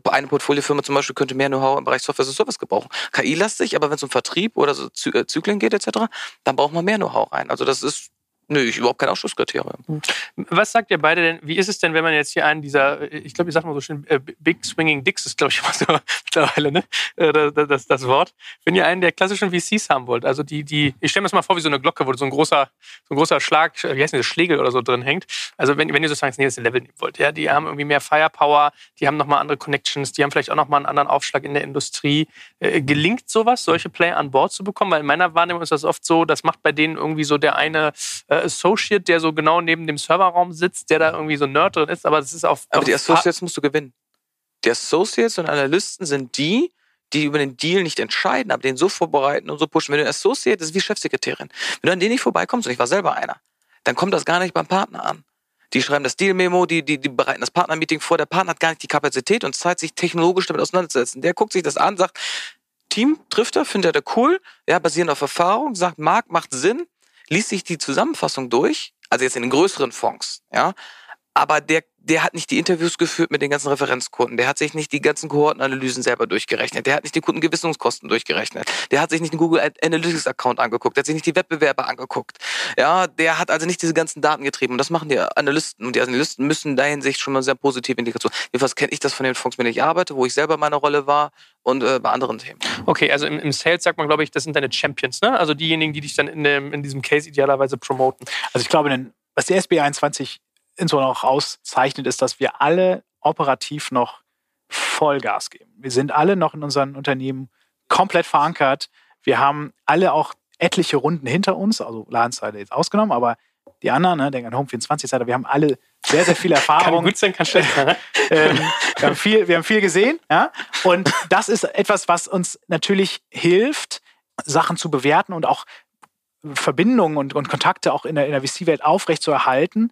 Eine Portfoliofirma zum Beispiel könnte mehr Know-how im Bereich Software as a Service gebrauchen. KI-lastig, aber wenn es um Vertrieb oder so äh, Zyklen geht etc., dann braucht man mehr Know-how rein. Also das ist Nö, ich überhaupt kein Ausschlusskriterium. Hm. Was sagt ihr beide denn? Wie ist es denn, wenn man jetzt hier einen dieser, ich glaube, ich sag mal so schön, äh, Big Swinging Dicks ist, glaube ich, immer so mittlerweile, ne? Äh, das, das, Wort. Wenn ihr einen der klassischen VCs haben wollt, also die, die, ich stelle mir das mal vor wie so eine Glocke, wo so ein großer, so ein großer Schlag, wie heißt das, Schlegel oder so drin hängt. Also wenn, wenn ihr sozusagen das nächste Level nehmen wollt, ja, die haben irgendwie mehr Firepower, die haben nochmal andere Connections, die haben vielleicht auch nochmal einen anderen Aufschlag in der Industrie. Äh, gelingt sowas, solche Player an Bord zu bekommen? Weil in meiner Wahrnehmung ist das oft so, das macht bei denen irgendwie so der eine äh, Associate, der so genau neben dem Serverraum sitzt, der da irgendwie so ein Nerd drin ist, aber das ist auf. Aber die Associates musst du gewinnen. Die Associates und Analysten sind die, die über den Deal nicht entscheiden, aber den so vorbereiten und so pushen. Wenn du ein Associate, das ist wie Chefsekretärin. Wenn du an denen nicht vorbeikommst, und ich war selber einer, dann kommt das gar nicht beim Partner an. Die schreiben das Deal-Memo, die, die, die bereiten das Partner-Meeting vor. Der Partner hat gar nicht die Kapazität und Zeit, sich technologisch damit auseinanderzusetzen. Der guckt sich das an, sagt, Team trifft er, findet er cool, ja, basierend auf Erfahrung, sagt, Markt macht Sinn, liest sich die Zusammenfassung durch, also jetzt in den größeren Fonds, ja, aber der der hat nicht die Interviews geführt mit den ganzen Referenzkunden, der hat sich nicht die ganzen Kohortenanalysen selber durchgerechnet, der hat nicht die Kundengewissungskosten durchgerechnet, der hat sich nicht den Google Analytics Account angeguckt, der hat sich nicht die Wettbewerber angeguckt. Ja, der hat also nicht diese ganzen Daten getrieben und das machen die Analysten und die Analysten müssen in der Hinsicht schon mal sehr positive Indikation. Jedenfalls kenne ich das von den Fonds, mit denen ich arbeite, wo ich selber meine Rolle war und äh, bei anderen Themen. Okay, also im, im, Sales sagt man, glaube ich, das sind deine Champions, ne? Also diejenigen, die dich dann in, dem, in diesem Case idealerweise promoten. Also ich glaube, was der SB 21 insbesondere auch auszeichnet, ist, dass wir alle operativ noch Vollgas geben. Wir sind alle noch in unseren Unternehmen komplett verankert. Wir haben alle auch etliche Runden hinter uns, also Ladenzeile jetzt ausgenommen, aber die anderen, ne, denken an Home 24 Seite, wir haben alle sehr, sehr viel Erfahrung. kann gut sein, kann schlecht sein. Ne? ähm, wir, haben viel, wir haben viel gesehen, ja. Und das ist etwas, was uns natürlich hilft, Sachen zu bewerten und auch Verbindungen und, und Kontakte auch in der, in der VC-Welt aufrechtzuerhalten,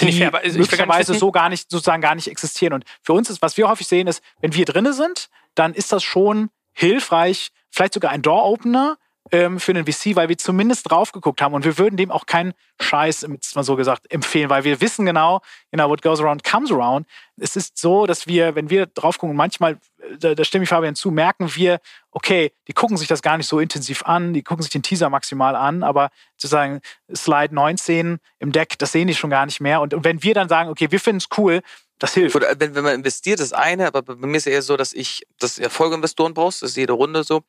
die ich fair, aber ich möglicherweise so gar nicht, sozusagen gar nicht existieren. Und für uns ist, was wir häufig sehen, ist, wenn wir drinne sind, dann ist das schon hilfreich, vielleicht sogar ein Door-Opener, ähm, für einen VC, weil wir zumindest drauf geguckt haben und wir würden dem auch keinen Scheiß, jetzt mal so gesagt, empfehlen, weil wir wissen genau, you know, what goes around comes around. Es ist so, dass wir, wenn wir drauf gucken, manchmal, da, da stimme ich Fabian zu, merken wir, okay, die gucken sich das gar nicht so intensiv an, die gucken sich den Teaser maximal an, aber sozusagen Slide 19 im Deck, das sehen die schon gar nicht mehr. Und, und wenn wir dann sagen, okay, wir finden es cool, das hilft. Wenn, wenn man investiert, das eine, aber bei mir ist es eher so, dass ich, dass Erfolgeinvestoren brauchst, das ist jede Runde so.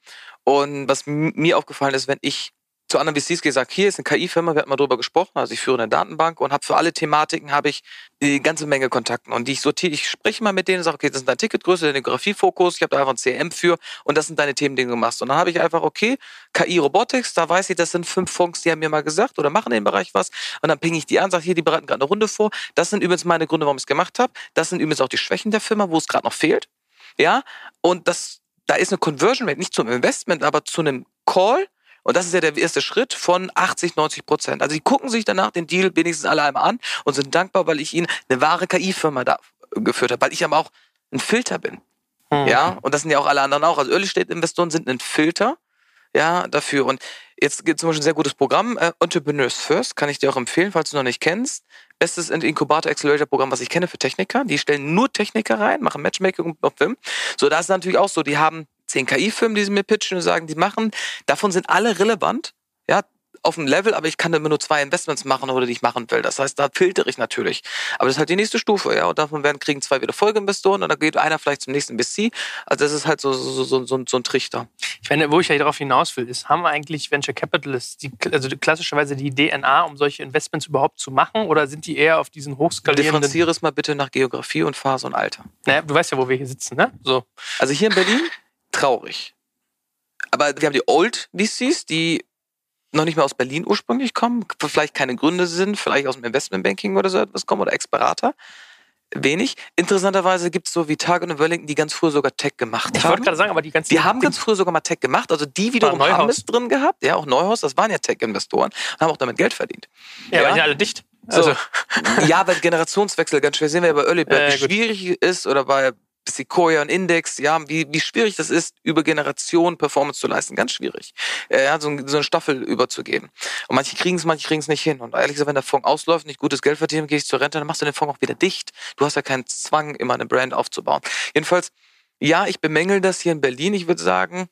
Und was mir aufgefallen ist, wenn ich zu anderen VCs gesagt, hier ist eine KI-Firma, wir hatten mal drüber gesprochen, also ich führe eine Datenbank und habe für alle Thematiken habe ich die ganze Menge Kontakten und die ich sortiere, ich spreche mal mit denen und sage, okay, das ist dein Ticketgröße, dein Demografiefokus, ich habe da einfach ein CM für und das sind deine Themen, die du machst. Und dann habe ich einfach, okay, KI Robotics, da weiß ich, das sind fünf Funks, die haben mir mal gesagt oder machen in dem Bereich was und dann ping ich die an, sage, hier, die bereiten gerade eine Runde vor. Das sind übrigens meine Gründe, warum ich es gemacht habe. Das sind übrigens auch die Schwächen der Firma, wo es gerade noch fehlt. Ja, und das, da ist eine Conversion Rate, nicht zum Investment, aber zu einem Call, und das ist ja der erste Schritt von 80, 90 Prozent. Also die gucken sich danach den Deal wenigstens alle einmal an und sind dankbar, weil ich ihnen eine wahre KI-Firma da geführt habe, weil ich aber auch ein Filter bin. Mhm. Ja, und das sind ja auch alle anderen auch. Also Early State Investoren sind ein Filter, ja, dafür. Und jetzt gibt es zum Beispiel ein sehr gutes Programm, äh, Entrepreneurs First, kann ich dir auch empfehlen, falls du noch nicht kennst. Bestes Inkubator Accelerator Programm, was ich kenne für Techniker. Die stellen nur Techniker rein, machen Matchmaking und Film. So, da ist natürlich auch so, die haben zehn KI-Firmen, die sie mir pitchen und sagen, die machen. Davon sind alle relevant. Ja, auf dem Level, aber ich kann immer nur zwei Investments machen oder die ich machen will. Das heißt, da filtere ich natürlich. Aber das ist halt die nächste Stufe, ja. Und davon werden kriegen zwei wieder Folgeinvestoren und dann geht einer vielleicht zum nächsten VC. Also das ist halt so, so, so, so, so ein Trichter. Ich meine, wo ich ja darauf hinaus will, ist, haben eigentlich Venture Capitalists die, also klassischerweise die DNA, um solche Investments überhaupt zu machen? Oder sind die eher auf diesen hochskalierenden... Differenziere es mal bitte nach Geografie und Phase und Alter. Naja, du weißt ja, wo wir hier sitzen, ne? So. Also hier in Berlin traurig. Aber wir haben die Old VCs, die noch nicht mehr aus Berlin ursprünglich kommen, vielleicht keine Gründe sind, vielleicht aus dem Investmentbanking oder so etwas kommen oder Ex-Berater. Wenig. Interessanterweise gibt es so wie Target und Wellington, die ganz früh sogar Tech gemacht ich haben. Ich wollte gerade sagen, aber die ganzen. Die haben ganz früh sogar mal Tech gemacht. Also die wiederum haben es drin gehabt. Ja, auch Neuhaus, das waren ja Tech-Investoren und haben auch damit Geld verdient. Ja, ja. waren ja alle dicht. Also. So. ja, weil Generationswechsel ganz schwer sehen wir ja bei Early äh, wie schwierig ist oder bei Sequoia und Index, ja, wie, wie schwierig das ist, über Generationen Performance zu leisten. Ganz schwierig. Äh, ja, so, so eine Staffel überzugeben. Und manche kriegen es, manche kriegen es nicht hin. Und ehrlich gesagt, wenn der Fonds ausläuft, nicht gutes Geld verdienen, gehe ich zur Rente, dann machst du den Fonds auch wieder dicht. Du hast ja keinen Zwang, immer eine Brand aufzubauen. Jedenfalls, ja, ich bemängel das hier in Berlin. Ich würde sagen,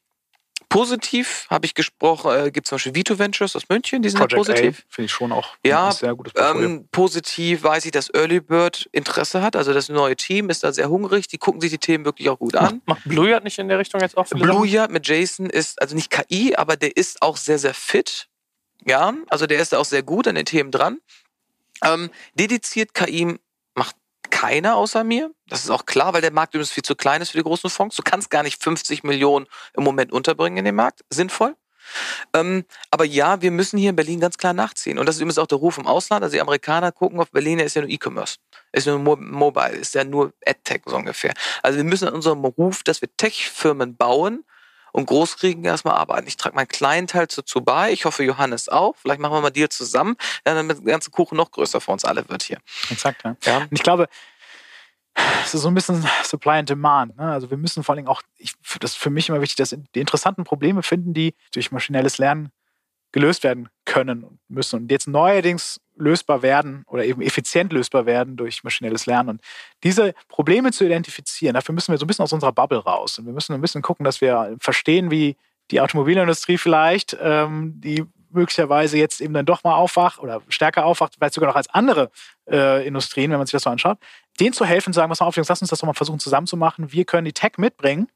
Positiv habe ich gesprochen, äh, gibt zum Beispiel Vito Ventures aus München, die sind Project positiv. Finde ich schon auch ja, ein sehr gutes Portfolio. Ähm, positiv weiß ich, dass Early Bird Interesse hat. Also das neue Team ist da sehr hungrig. Die gucken sich die Themen wirklich auch gut an. Macht, macht Blue Yard nicht in der Richtung jetzt auch? Blue Yard mit Jason ist, also nicht KI, aber der ist auch sehr, sehr fit. Ja, also der ist da auch sehr gut an den Themen dran. Ähm, dediziert KI keiner außer mir. Das ist auch klar, weil der Markt übrigens viel zu klein ist für die großen Fonds. Du kannst gar nicht 50 Millionen im Moment unterbringen in dem Markt. Sinnvoll. Ähm, aber ja, wir müssen hier in Berlin ganz klar nachziehen. Und das ist übrigens auch der Ruf im Ausland. Also die Amerikaner gucken auf Berlin, der ist ja nur E-Commerce. Ist nur Mo Mobile, ist ja nur AdTech so ungefähr. Also wir müssen an unserem Ruf, dass wir Tech-Firmen bauen und groß kriegen, erstmal arbeiten. Ich trage meinen kleinen Teil dazu bei. Ich hoffe, Johannes auch. Vielleicht machen wir mal Deal zusammen, damit der ganze Kuchen noch größer für uns alle wird hier. Exakt, ja. ja. Und ich glaube, es ist so ein bisschen Supply and Demand. Ne? Also wir müssen vor allem auch, ich, das ist für mich immer wichtig, dass die interessanten Probleme finden, die durch maschinelles Lernen gelöst werden können und müssen und jetzt neuerdings lösbar werden oder eben effizient lösbar werden durch maschinelles Lernen. Und diese Probleme zu identifizieren, dafür müssen wir so ein bisschen aus unserer Bubble raus. Und wir müssen ein bisschen gucken, dass wir verstehen, wie die Automobilindustrie vielleicht, ähm, die möglicherweise jetzt eben dann doch mal aufwacht oder stärker aufwacht, vielleicht sogar noch als andere äh, Industrien, wenn man sich das so anschaut, denen zu helfen, zu sagen, was mal auf, lass uns das doch mal versuchen zusammenzumachen. Wir können die Tech mitbringen.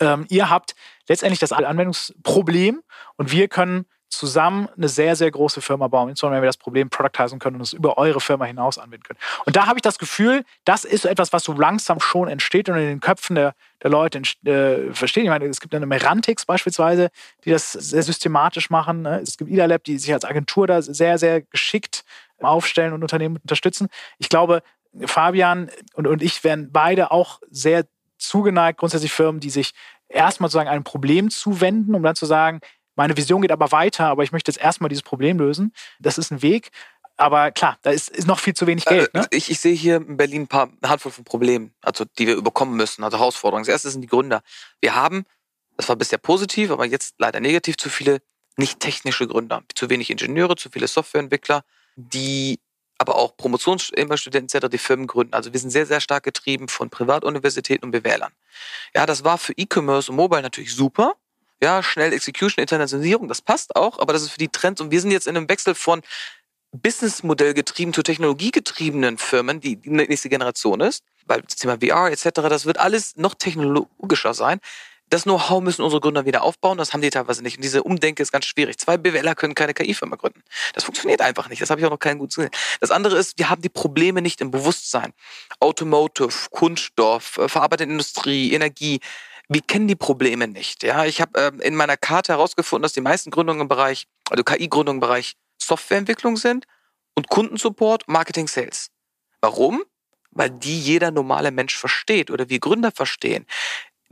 Ähm, ihr habt letztendlich das Anwendungsproblem und wir können zusammen eine sehr, sehr große Firma bauen, insbesondere wenn wir das Problem productizen können und es über eure Firma hinaus anwenden können. Und da habe ich das Gefühl, das ist etwas, was so langsam schon entsteht und in den Köpfen der, der Leute äh, verstehen. Ich meine, es gibt eine Merantix beispielsweise, die das sehr systematisch machen. Ne? Es gibt IDALab, die sich als Agentur da sehr, sehr geschickt aufstellen und Unternehmen unterstützen. Ich glaube, Fabian und, und ich werden beide auch sehr zugeneigt, grundsätzlich Firmen, die sich erstmal sozusagen einem Problem zuwenden, um dann zu sagen, meine Vision geht aber weiter, aber ich möchte jetzt erstmal dieses Problem lösen. Das ist ein Weg. Aber klar, da ist, ist noch viel zu wenig Geld. Äh, ne? ich, ich, sehe hier in Berlin ein paar Handvoll von Problemen, also die wir überkommen müssen, also Herausforderungen. Das erste sind die Gründer. Wir haben, das war bisher positiv, aber jetzt leider negativ, zu viele nicht technische Gründer. Zu wenig Ingenieure, zu viele Softwareentwickler, die aber auch Promotionsstudenten etc., die Firmen gründen. Also wir sind sehr, sehr stark getrieben von Privatuniversitäten und BWLern. Ja, das war für E-Commerce und Mobile natürlich super. Ja, schnell Execution, Internationalisierung, das passt auch, aber das ist für die Trends und wir sind jetzt in einem Wechsel von Businessmodell getrieben zu technologiegetriebenen Firmen, die die nächste Generation ist, weil das Thema VR etc., das wird alles noch technologischer sein. Das Know-how müssen unsere Gründer wieder aufbauen, das haben die teilweise nicht. Und diese Umdenke ist ganz schwierig. Zwei BWLer können keine KI-Firma gründen. Das funktioniert einfach nicht. Das habe ich auch noch keinen guten gesehen. Das andere ist, wir haben die Probleme nicht im Bewusstsein. Automotive, Kunststoff, äh, verarbeitete Industrie, Energie. Wir kennen die Probleme nicht. Ja, ich habe äh, in meiner Karte herausgefunden, dass die meisten Gründungen im Bereich, also KI-Gründungen im Bereich Softwareentwicklung sind und Kundensupport, Marketing, Sales. Warum? Weil die jeder normale Mensch versteht oder wir Gründer verstehen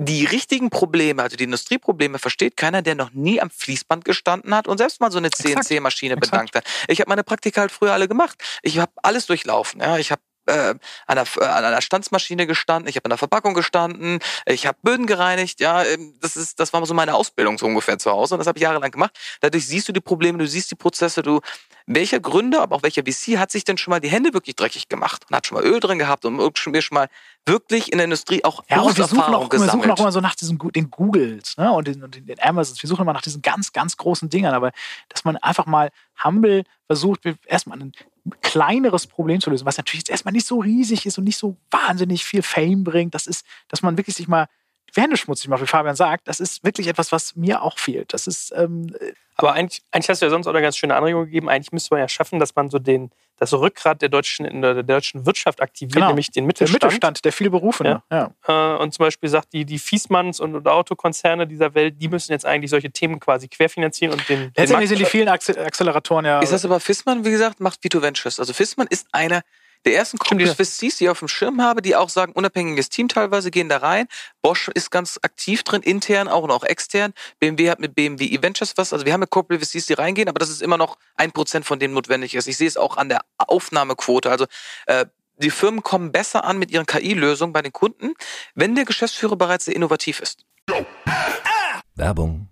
die richtigen Probleme, also die Industrieprobleme, versteht keiner, der noch nie am Fließband gestanden hat und selbst mal so eine CNC-Maschine bedankt hat. Ich habe meine Praktika halt früher alle gemacht. Ich habe alles durchlaufen. Ja, ich habe äh, an, einer, äh, an einer Stanzmaschine gestanden, ich habe an der Verpackung gestanden, ich habe Böden gereinigt, ja, ähm, das ist, das war so meine Ausbildung so ungefähr zu Hause und das habe ich jahrelang gemacht. Dadurch siehst du die Probleme, du siehst die Prozesse, du, welcher Gründer, aber auch welcher VC hat sich denn schon mal die Hände wirklich dreckig gemacht und hat schon mal Öl drin gehabt und mir schon mal wirklich in der Industrie auch ja, und wir suchen auch, gesammelt. Wir suchen auch immer so nach diesen den Googles ne, und, den, und den Amazons. Wir suchen immer nach diesen ganz, ganz großen Dingern, aber dass man einfach mal humble versucht, erstmal ein kleineres Problem zu lösen, was natürlich jetzt erstmal nicht so riesig ist und nicht so wahnsinnig viel Fame bringt. Das ist, dass man wirklich sich mal die Hände schmutzig macht, wie Fabian sagt. Das ist wirklich etwas, was mir auch fehlt. Das ist. Ähm, aber eigentlich, eigentlich hast du ja sonst auch eine ganz schöne Anregung gegeben. Eigentlich müsste man ja schaffen, dass man so den, das Rückgrat der deutschen, in der, deutschen Wirtschaft aktiviert, genau. nämlich den Mittelstand. Der Mittelstand, der viel Berufe. Ja. ja. Äh, und zum Beispiel sagt die, die Fiesmanns und Autokonzerne dieser Welt, die müssen jetzt eigentlich solche Themen quasi querfinanzieren und den. Letztendlich sind die vielen Acceleratoren ja. Ist das aber Fissmann, wie gesagt, macht Vito Ventures. Also Fissmann ist einer der ersten Corporate VCs, die ich auf dem Schirm habe, die auch sagen, unabhängiges Team teilweise gehen da rein. Bosch ist ganz aktiv drin, intern auch und auch extern. BMW hat mit BMW E-Ventures was. Also wir haben ja Corporate VCs, die reingehen, aber das ist immer noch ein Prozent von dem notwendig ist. Ich sehe es auch an der Aufnahmequote. Also äh, die Firmen kommen besser an mit ihren KI-Lösungen bei den Kunden, wenn der Geschäftsführer bereits sehr innovativ ist. Werbung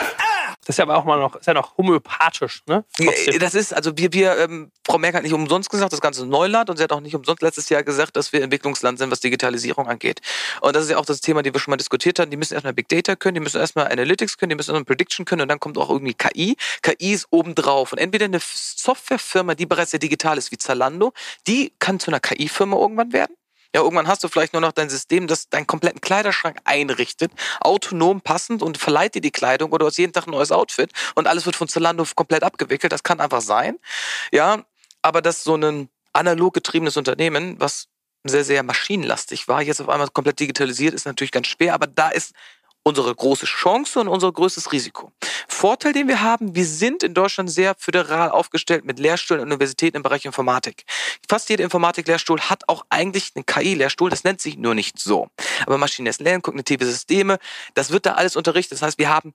Das ist ja aber auch mal noch, ist ja noch homöopathisch, ne? Trotzdem. Das ist, also wir, wir ähm, Frau Merkel hat nicht umsonst gesagt, das ganze Neuland und sie hat auch nicht umsonst letztes Jahr gesagt, dass wir Entwicklungsland sind, was Digitalisierung angeht. Und das ist ja auch das Thema, die wir schon mal diskutiert haben. Die müssen erstmal Big Data können, die müssen erstmal Analytics können, die müssen erstmal Prediction können und dann kommt auch irgendwie KI. KI ist obendrauf. Und entweder eine Softwarefirma, die bereits sehr digital ist, wie Zalando, die kann zu einer KI-Firma irgendwann werden. Ja, irgendwann hast du vielleicht nur noch dein System, das deinen kompletten Kleiderschrank einrichtet, autonom passend und verleiht dir die Kleidung oder du hast jeden Tag ein neues Outfit und alles wird von Zalando komplett abgewickelt. Das kann einfach sein. Ja, aber dass so ein analog getriebenes Unternehmen, was sehr, sehr maschinenlastig war, jetzt auf einmal komplett digitalisiert, ist natürlich ganz schwer, aber da ist unsere große Chance und unser größtes Risiko. Vorteil, den wir haben, wir sind in Deutschland sehr föderal aufgestellt mit Lehrstühlen und Universitäten im Bereich Informatik. Fast jeder Informatik-Lehrstuhl hat auch eigentlich einen KI-Lehrstuhl, das nennt sich nur nicht so. Aber maschinelles Lernen, kognitive Systeme, das wird da alles unterrichtet. Das heißt, wir haben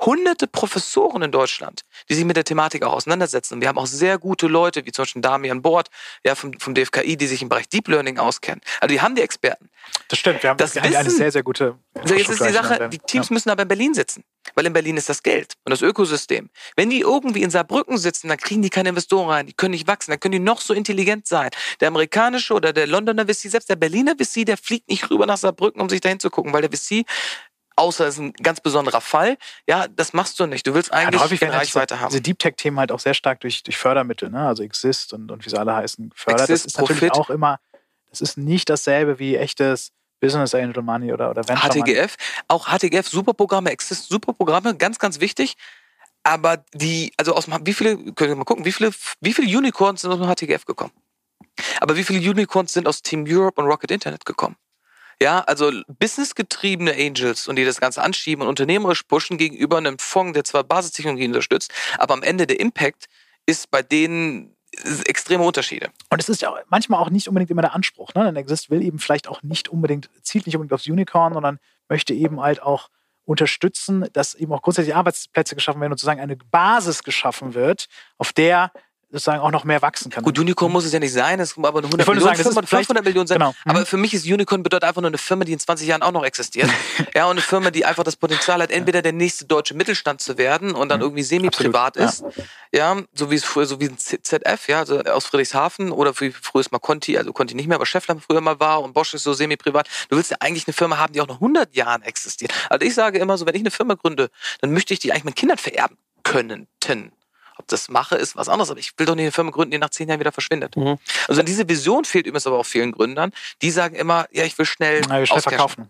hunderte Professoren in Deutschland, die sich mit der Thematik auch auseinandersetzen. Und wir haben auch sehr gute Leute, wie zum Beispiel Damian Bord, ja, vom, vom DFKI, die sich im Bereich Deep Learning auskennen. Also die haben die Experten. Das stimmt, wir haben das eine, eine sehr, sehr gute. Also jetzt ist die Sache, die Teams ja. müssen aber in Berlin sitzen. Weil in Berlin ist das Geld und das Ökosystem. Wenn die irgendwie in Saarbrücken sitzen, dann kriegen die keine Investoren rein, die können nicht wachsen, dann können die noch so intelligent sein. Der amerikanische oder der Londoner VC, selbst der Berliner VC, der fliegt nicht rüber nach Saarbrücken, um sich dahin zu gucken, weil der VC außer es ist ein ganz besonderer Fall. Ja, das machst du nicht. Du willst eigentlich ja, häufig eine Reichweite diese, haben. Diese Deep Tech-Themen halt auch sehr stark durch, durch Fördermittel, ne? also Exist und, und wie sie alle heißen, gefördert. Exist, das ist Profit. natürlich auch immer, das ist nicht dasselbe wie echtes Business Angel Money oder, oder Venture HTGF, Money. auch HTGF, super Programme, Exist, super Programme, ganz, ganz wichtig. Aber die, also aus wie viele, können wir mal gucken, wie viele, wie viele Unicorns sind aus dem HTGF gekommen? Aber wie viele Unicorns sind aus Team Europe und Rocket Internet gekommen? Ja, also businessgetriebene Angels und die das Ganze anschieben und unternehmerisch pushen gegenüber einem Fonds, der zwar Basistechnologien unterstützt, aber am Ende der Impact ist bei denen extreme Unterschiede. Und es ist ja manchmal auch nicht unbedingt immer der Anspruch. Ne? Denn Exist will eben vielleicht auch nicht unbedingt, zielt nicht unbedingt aufs Unicorn, sondern möchte eben halt auch unterstützen, dass eben auch grundsätzlich Arbeitsplätze geschaffen werden und sozusagen eine Basis geschaffen wird, auf der sozusagen auch noch mehr wachsen kann. Gut, Unicorn muss es ja nicht sein, es aber 100 Millionen, sagen, 500, 500 Millionen sein. Genau. Aber mhm. für mich ist Unicorn bedeutet einfach nur eine Firma, die in 20 Jahren auch noch existiert. ja, und eine Firma, die einfach das Potenzial hat, entweder der nächste deutsche Mittelstand zu werden und dann mhm. irgendwie semi-privat ist. Ja. ja, so wie es früher, so wie ein ZF, ja, also aus Friedrichshafen oder wie früher ist mal Conti, also Conti nicht mehr, aber Scheffler früher mal war und Bosch ist so semi-privat. Du willst ja eigentlich eine Firma haben, die auch noch 100 Jahren existiert. Also ich sage immer so, wenn ich eine Firma gründe, dann möchte ich die eigentlich meinen Kindern vererben können. Ob das mache, ist was anderes. Aber ich will doch nicht eine Firma gründen, die nach zehn Jahren wieder verschwindet. Mhm. Also diese Vision fehlt übrigens aber auch vielen Gründern. Die sagen immer, ja, ich will schnell, ja, schnell verkaufen.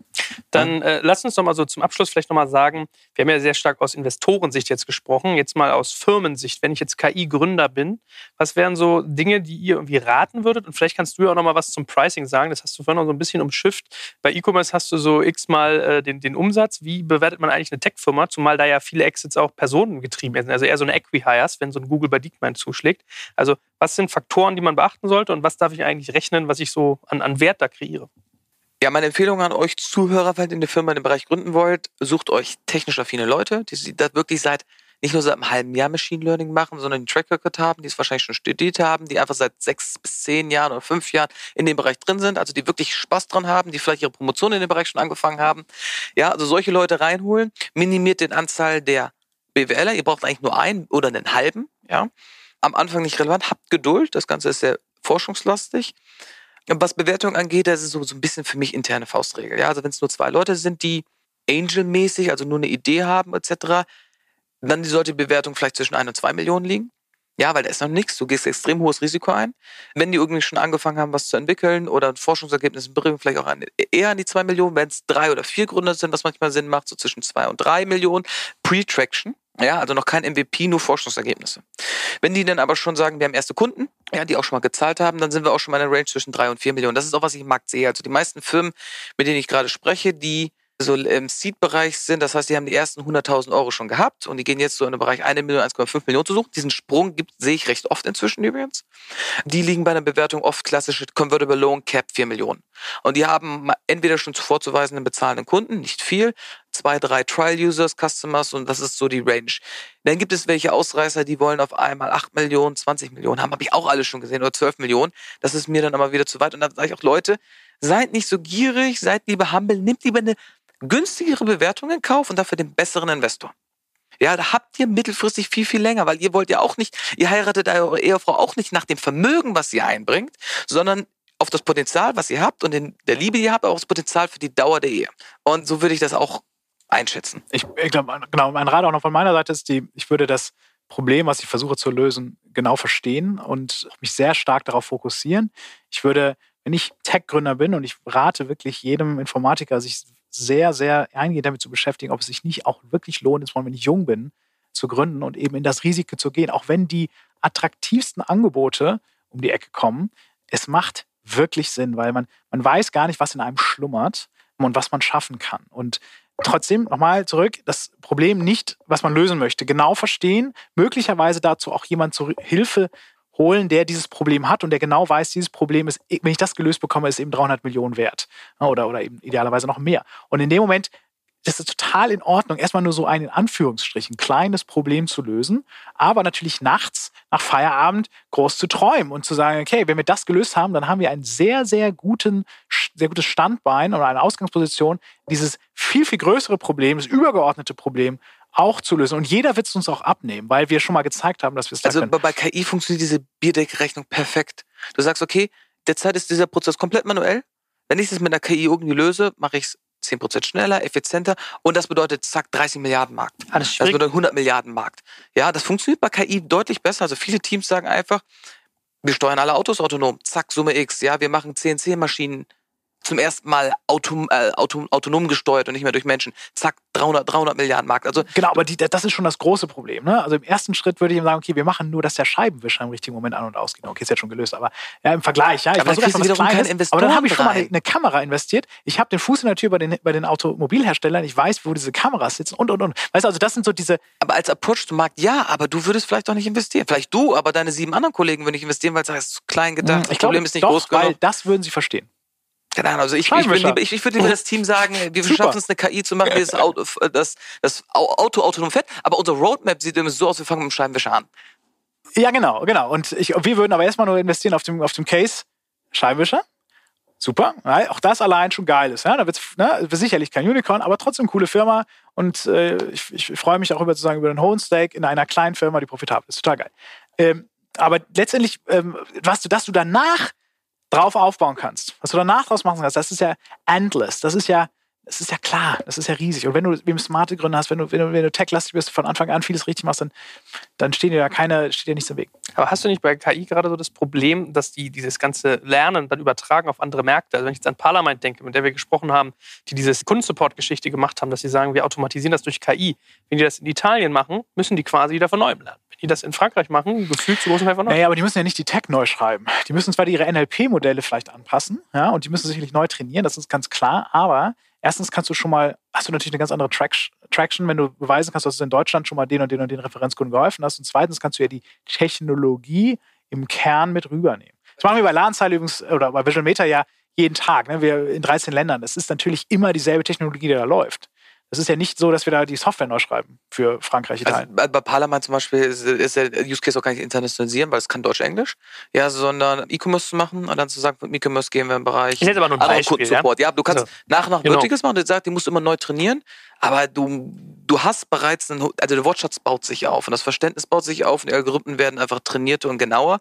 Dann äh, lass uns doch mal so zum Abschluss vielleicht nochmal sagen, wir haben ja sehr stark aus Investorensicht jetzt gesprochen, jetzt mal aus Firmensicht. Wenn ich jetzt KI-Gründer bin, was wären so Dinge, die ihr irgendwie raten würdet? Und vielleicht kannst du ja auch nochmal was zum Pricing sagen. Das hast du vorhin noch so ein bisschen umschifft. Bei E-Commerce hast du so x-mal äh, den, den Umsatz. Wie bewertet man eigentlich eine Tech-Firma? Zumal da ja viele Exits auch personengetrieben sind. Also eher so eine Equihires wenn so ein Google bei DeepMind zuschlägt. Also was sind Faktoren, die man beachten sollte und was darf ich eigentlich rechnen, was ich so an, an Wert da kreiere? Ja, meine Empfehlung an euch Zuhörer, wenn ihr eine Firma in dem Bereich gründen wollt, sucht euch technisch affine Leute, die da wirklich seit nicht nur seit einem halben Jahr Machine Learning machen, sondern die Track Record haben, die es wahrscheinlich schon studiert haben, die einfach seit sechs bis zehn Jahren oder fünf Jahren in dem Bereich drin sind, also die wirklich Spaß dran haben, die vielleicht ihre Promotion in dem Bereich schon angefangen haben. Ja, also solche Leute reinholen, minimiert den Anzahl der BWLer, ihr braucht eigentlich nur einen oder einen halben, ja. Am Anfang nicht relevant, habt Geduld, das Ganze ist sehr forschungslastig. Was Bewertung angeht, das ist so, so ein bisschen für mich interne Faustregel. Ja, also wenn es nur zwei Leute sind, die Angel-mäßig, also nur eine Idee haben, etc., dann sollte die Bewertung vielleicht zwischen 1 und 2 Millionen liegen. Ja, weil da ist noch nichts. Du gehst extrem hohes Risiko ein. Wenn die irgendwie schon angefangen haben, was zu entwickeln oder ein Forschungsergebnis bringen, vielleicht auch an, eher an die 2 Millionen, wenn es drei oder vier Gründer sind, was manchmal Sinn macht, so zwischen 2 und 3 Millionen. Pre-Traction. Ja, also noch kein MVP, nur Forschungsergebnisse. Wenn die dann aber schon sagen, wir haben erste Kunden, ja, die auch schon mal gezahlt haben, dann sind wir auch schon mal in der Range zwischen drei und vier Millionen. Das ist auch, was ich im Markt sehe. Also die meisten Firmen, mit denen ich gerade spreche, die so im Seed-Bereich sind, das heißt, die haben die ersten 100.000 Euro schon gehabt und die gehen jetzt so in den Bereich 1 Million, 1,5 Millionen zu suchen. Diesen Sprung gibt, sehe ich recht oft inzwischen übrigens. Die liegen bei einer Bewertung oft klassische Convertible Loan Cap 4 Millionen. Und die haben entweder schon zuvor zu weisenden bezahlenden Kunden, nicht viel, zwei, drei Trial-Users, Customers und das ist so die Range. Dann gibt es welche Ausreißer, die wollen auf einmal 8 Millionen, 20 Millionen haben, habe ich auch alle schon gesehen, oder 12 Millionen. Das ist mir dann aber wieder zu weit. Und dann sage ich auch, Leute, seid nicht so gierig, seid lieber humble, nehmt lieber eine günstigere Bewertung in Kauf und dafür den besseren Investor. Ja, da habt ihr mittelfristig viel, viel länger, weil ihr wollt ja auch nicht, ihr heiratet eure Ehefrau auch nicht nach dem Vermögen, was sie einbringt, sondern auf das Potenzial, was ihr habt und in der Liebe, die ihr habt, aber auch das Potenzial für die Dauer der Ehe. Und so würde ich das auch einschätzen. Ich, ich glaube, genau, mein Rat auch noch von meiner Seite ist, die, ich würde das Problem, was ich versuche zu lösen, genau verstehen und mich sehr stark darauf fokussieren. Ich würde, wenn ich Tech-Gründer bin und ich rate wirklich jedem Informatiker, sich sehr, sehr eingehend damit zu beschäftigen, ob es sich nicht auch wirklich lohnt, jetzt wenn ich jung bin, zu gründen und eben in das Risiko zu gehen, auch wenn die attraktivsten Angebote um die Ecke kommen. Es macht wirklich Sinn, weil man, man weiß gar nicht, was in einem schlummert und was man schaffen kann. Und trotzdem nochmal zurück, das Problem nicht, was man lösen möchte, genau verstehen, möglicherweise dazu auch jemand zur Hilfe holen, der dieses Problem hat und der genau weiß, dieses Problem ist, wenn ich das gelöst bekomme, ist eben 300 Millionen wert oder, oder eben idealerweise noch mehr. Und in dem Moment das ist total in Ordnung, erstmal nur so ein in Anführungsstrichen kleines Problem zu lösen, aber natürlich nachts nach Feierabend groß zu träumen und zu sagen, okay, wenn wir das gelöst haben, dann haben wir ein sehr, sehr, guten, sehr gutes Standbein oder eine Ausgangsposition, dieses viel, viel größere Problem, das übergeordnete Problem auch zu lösen. Und jeder wird es uns auch abnehmen, weil wir schon mal gezeigt haben, dass wir es Also können. bei KI funktioniert diese Bierdeckelrechnung perfekt. Du sagst, okay, derzeit ist dieser Prozess komplett manuell. Wenn ich es mit einer KI irgendwie löse, mache ich es 10% schneller, effizienter und das bedeutet, zack, 30 Milliarden Markt. Ah, das, das bedeutet 100 Milliarden Markt. Ja, das funktioniert bei KI deutlich besser. Also viele Teams sagen einfach, wir steuern alle Autos autonom, zack, Summe X. Ja, wir machen CNC-Maschinen zum ersten Mal autom, äh, autom, autonom gesteuert und nicht mehr durch Menschen. Zack, 300, 300 Milliarden Markt. Also, genau, aber die, das ist schon das große Problem. Ne? Also im ersten Schritt würde ich sagen, okay, wir machen nur, dass der Scheibenwischer im richtigen Moment an- und ausgeht. Okay, ist jetzt schon gelöst, aber ja, im Vergleich, ja, ich aber, dann wiederum Kleines, aber dann habe ich schon mal eine, eine, Kamera investiert. Ich habe den Fuß in der Tür bei den, bei den Automobilherstellern. Ich weiß, wo diese Kameras sitzen und, und, und. Weißt du, also das sind so diese... Aber als Approach zum Markt, ja, aber du würdest vielleicht doch nicht investieren. Vielleicht du, aber deine sieben anderen Kollegen würden nicht investieren, weil es ist zu klein gedacht. Ich das Problem ist nicht doch, groß genug. weil das würden sie verstehen. Keine Ahnung, also ich, ich, würde ich, ich würd lieber das Team sagen, wir schaffen es, eine KI zu machen, die das Auto, das, das Auto autonom fährt, aber unsere Roadmap sieht immer so aus, wir fangen mit dem Scheibenwischer an. Ja, genau, genau. Und ich, wir würden aber erstmal nur investieren auf dem, auf dem Case Scheibenwischer. Super. Ja, auch das allein schon geil ist. Ja? Da wird ne, sicherlich kein Unicorn, aber trotzdem coole Firma. Und äh, ich, ich, freue mich auch über, sozusagen, über den Hohen Stake in einer kleinen Firma, die profitabel ist. Total geil. Ähm, aber letztendlich, ähm, was du, dass du danach drauf aufbauen kannst, was du danach draus machen kannst, das ist ja endless. Das ist ja, das ist ja klar, das ist ja riesig. Und wenn du wie smarte Gründe hast, wenn du, wenn du, wenn du tech-lastig bist, von Anfang an vieles richtig machst, dann, dann steht dir da keine, steht dir nichts im Weg. Aber hast du nicht bei KI gerade so das Problem, dass die dieses ganze Lernen dann übertragen auf andere Märkte? Also wenn ich jetzt an Parlament denke, mit der wir gesprochen haben, die diese Kundensupport-Geschichte gemacht haben, dass sie sagen, wir automatisieren das durch KI. Wenn die das in Italien machen, müssen die quasi wieder von neuem lernen die das in Frankreich machen, gefühlt zu großen Teil von Naja, aber die müssen ja nicht die Tech neu schreiben. Die müssen zwar ihre NLP-Modelle vielleicht anpassen, ja, und die müssen sicherlich neu trainieren, das ist ganz klar, aber erstens kannst du schon mal, hast du natürlich eine ganz andere Traction, wenn du beweisen kannst, dass du in Deutschland schon mal den und den und den Referenzkunden geholfen hast. Und zweitens kannst du ja die Technologie im Kern mit rübernehmen. Das machen wir bei Ladenzeile übrigens oder bei Visual Meta ja jeden Tag. Ne? Wir in 13 Ländern. Das ist natürlich immer dieselbe Technologie, die da läuft. Es ist ja nicht so, dass wir da die Software neu schreiben für Frankreich, also Italien. Also bei Parlament zum Beispiel ist, ist, der Use Case auch gar nicht internationalisieren, weil es kann Deutsch-Englisch. Ja, sondern E-Commerce zu machen und dann zu sagen, mit E-Commerce gehen wir im Bereich. Ich hätte aber nur ein Beispiel, Support. Ja? ja, du kannst also, nach und nach genau. Verticals machen. Du sagst, die musst du immer neu trainieren, aber du, du hast bereits einen, also der Wortschatz baut sich auf und das Verständnis baut sich auf und die Algorithmen werden einfach trainierter und genauer.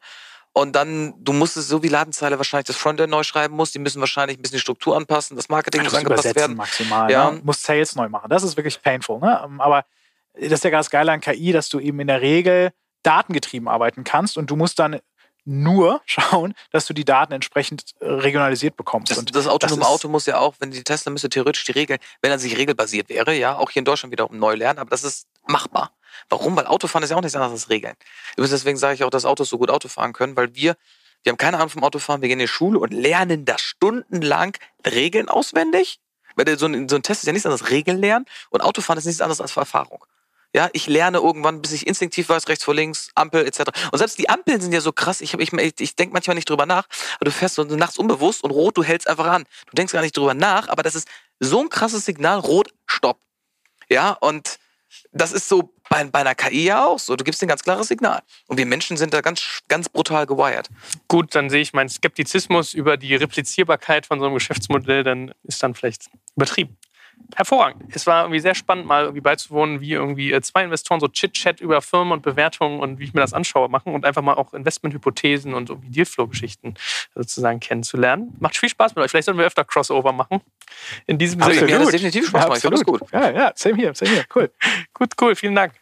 Und dann, du musst es so wie Ladenzeile wahrscheinlich das Frontend neu schreiben musst. Die müssen wahrscheinlich ein bisschen die Struktur anpassen, das Marketing muss angepasst werden. maximal. Ja. Ne? Muss Sales neu machen. Das ist wirklich painful. Ne? Ähm, aber das ist ja ganz geil an KI, dass du eben in der Regel datengetrieben arbeiten kannst und du musst dann nur schauen, dass du die Daten entsprechend äh, regionalisiert bekommst. Das, das autonome das Auto muss ja auch, wenn die Tesla müsste theoretisch die Regeln, wenn er sich regelbasiert wäre, ja, auch hier in Deutschland wiederum neu lernen, aber das ist machbar. Warum? Weil Autofahren ist ja auch nichts anderes als Regeln. Übrigens deswegen sage ich auch, dass Autos so gut Auto fahren können, weil wir, wir haben keine Ahnung vom Autofahren, wir gehen in die Schule und lernen da stundenlang Regeln auswendig. Weil so ein, so ein Test ist ja nichts anderes als Regeln lernen und Autofahren ist nichts anderes als Erfahrung. Ja, ich lerne irgendwann, bis ich instinktiv weiß, rechts vor links, Ampel etc. Und selbst die Ampeln sind ja so krass. Ich, ich, ich denke manchmal nicht drüber nach, aber du fährst so nachts unbewusst und rot, du hältst einfach an. Du denkst gar nicht drüber nach, aber das ist so ein krasses Signal, rot, stopp. Ja, und das ist so bei, bei einer KI ja auch so. Du gibst ein ganz klares Signal. Und wir Menschen sind da ganz, ganz brutal gewired. Gut, dann sehe ich meinen Skeptizismus über die Replizierbarkeit von so einem Geschäftsmodell, dann ist dann vielleicht übertrieben hervorragend. Es war irgendwie sehr spannend, mal irgendwie beizuwohnen, wie irgendwie äh, zwei Investoren so Chit-Chat über Firmen und Bewertungen und wie ich mir das anschaue machen und einfach mal auch Investmenthypothesen und irgendwie Dealflow-Geschichten sozusagen kennenzulernen. Macht viel Spaß mit euch. Vielleicht sollten wir öfter Crossover machen. In diesem Sinne. Mir hat das definitiv Spaß gemacht. Ja, absolut. gut. Ja, ja, same hier, same hier. Cool. gut, cool. Vielen Dank.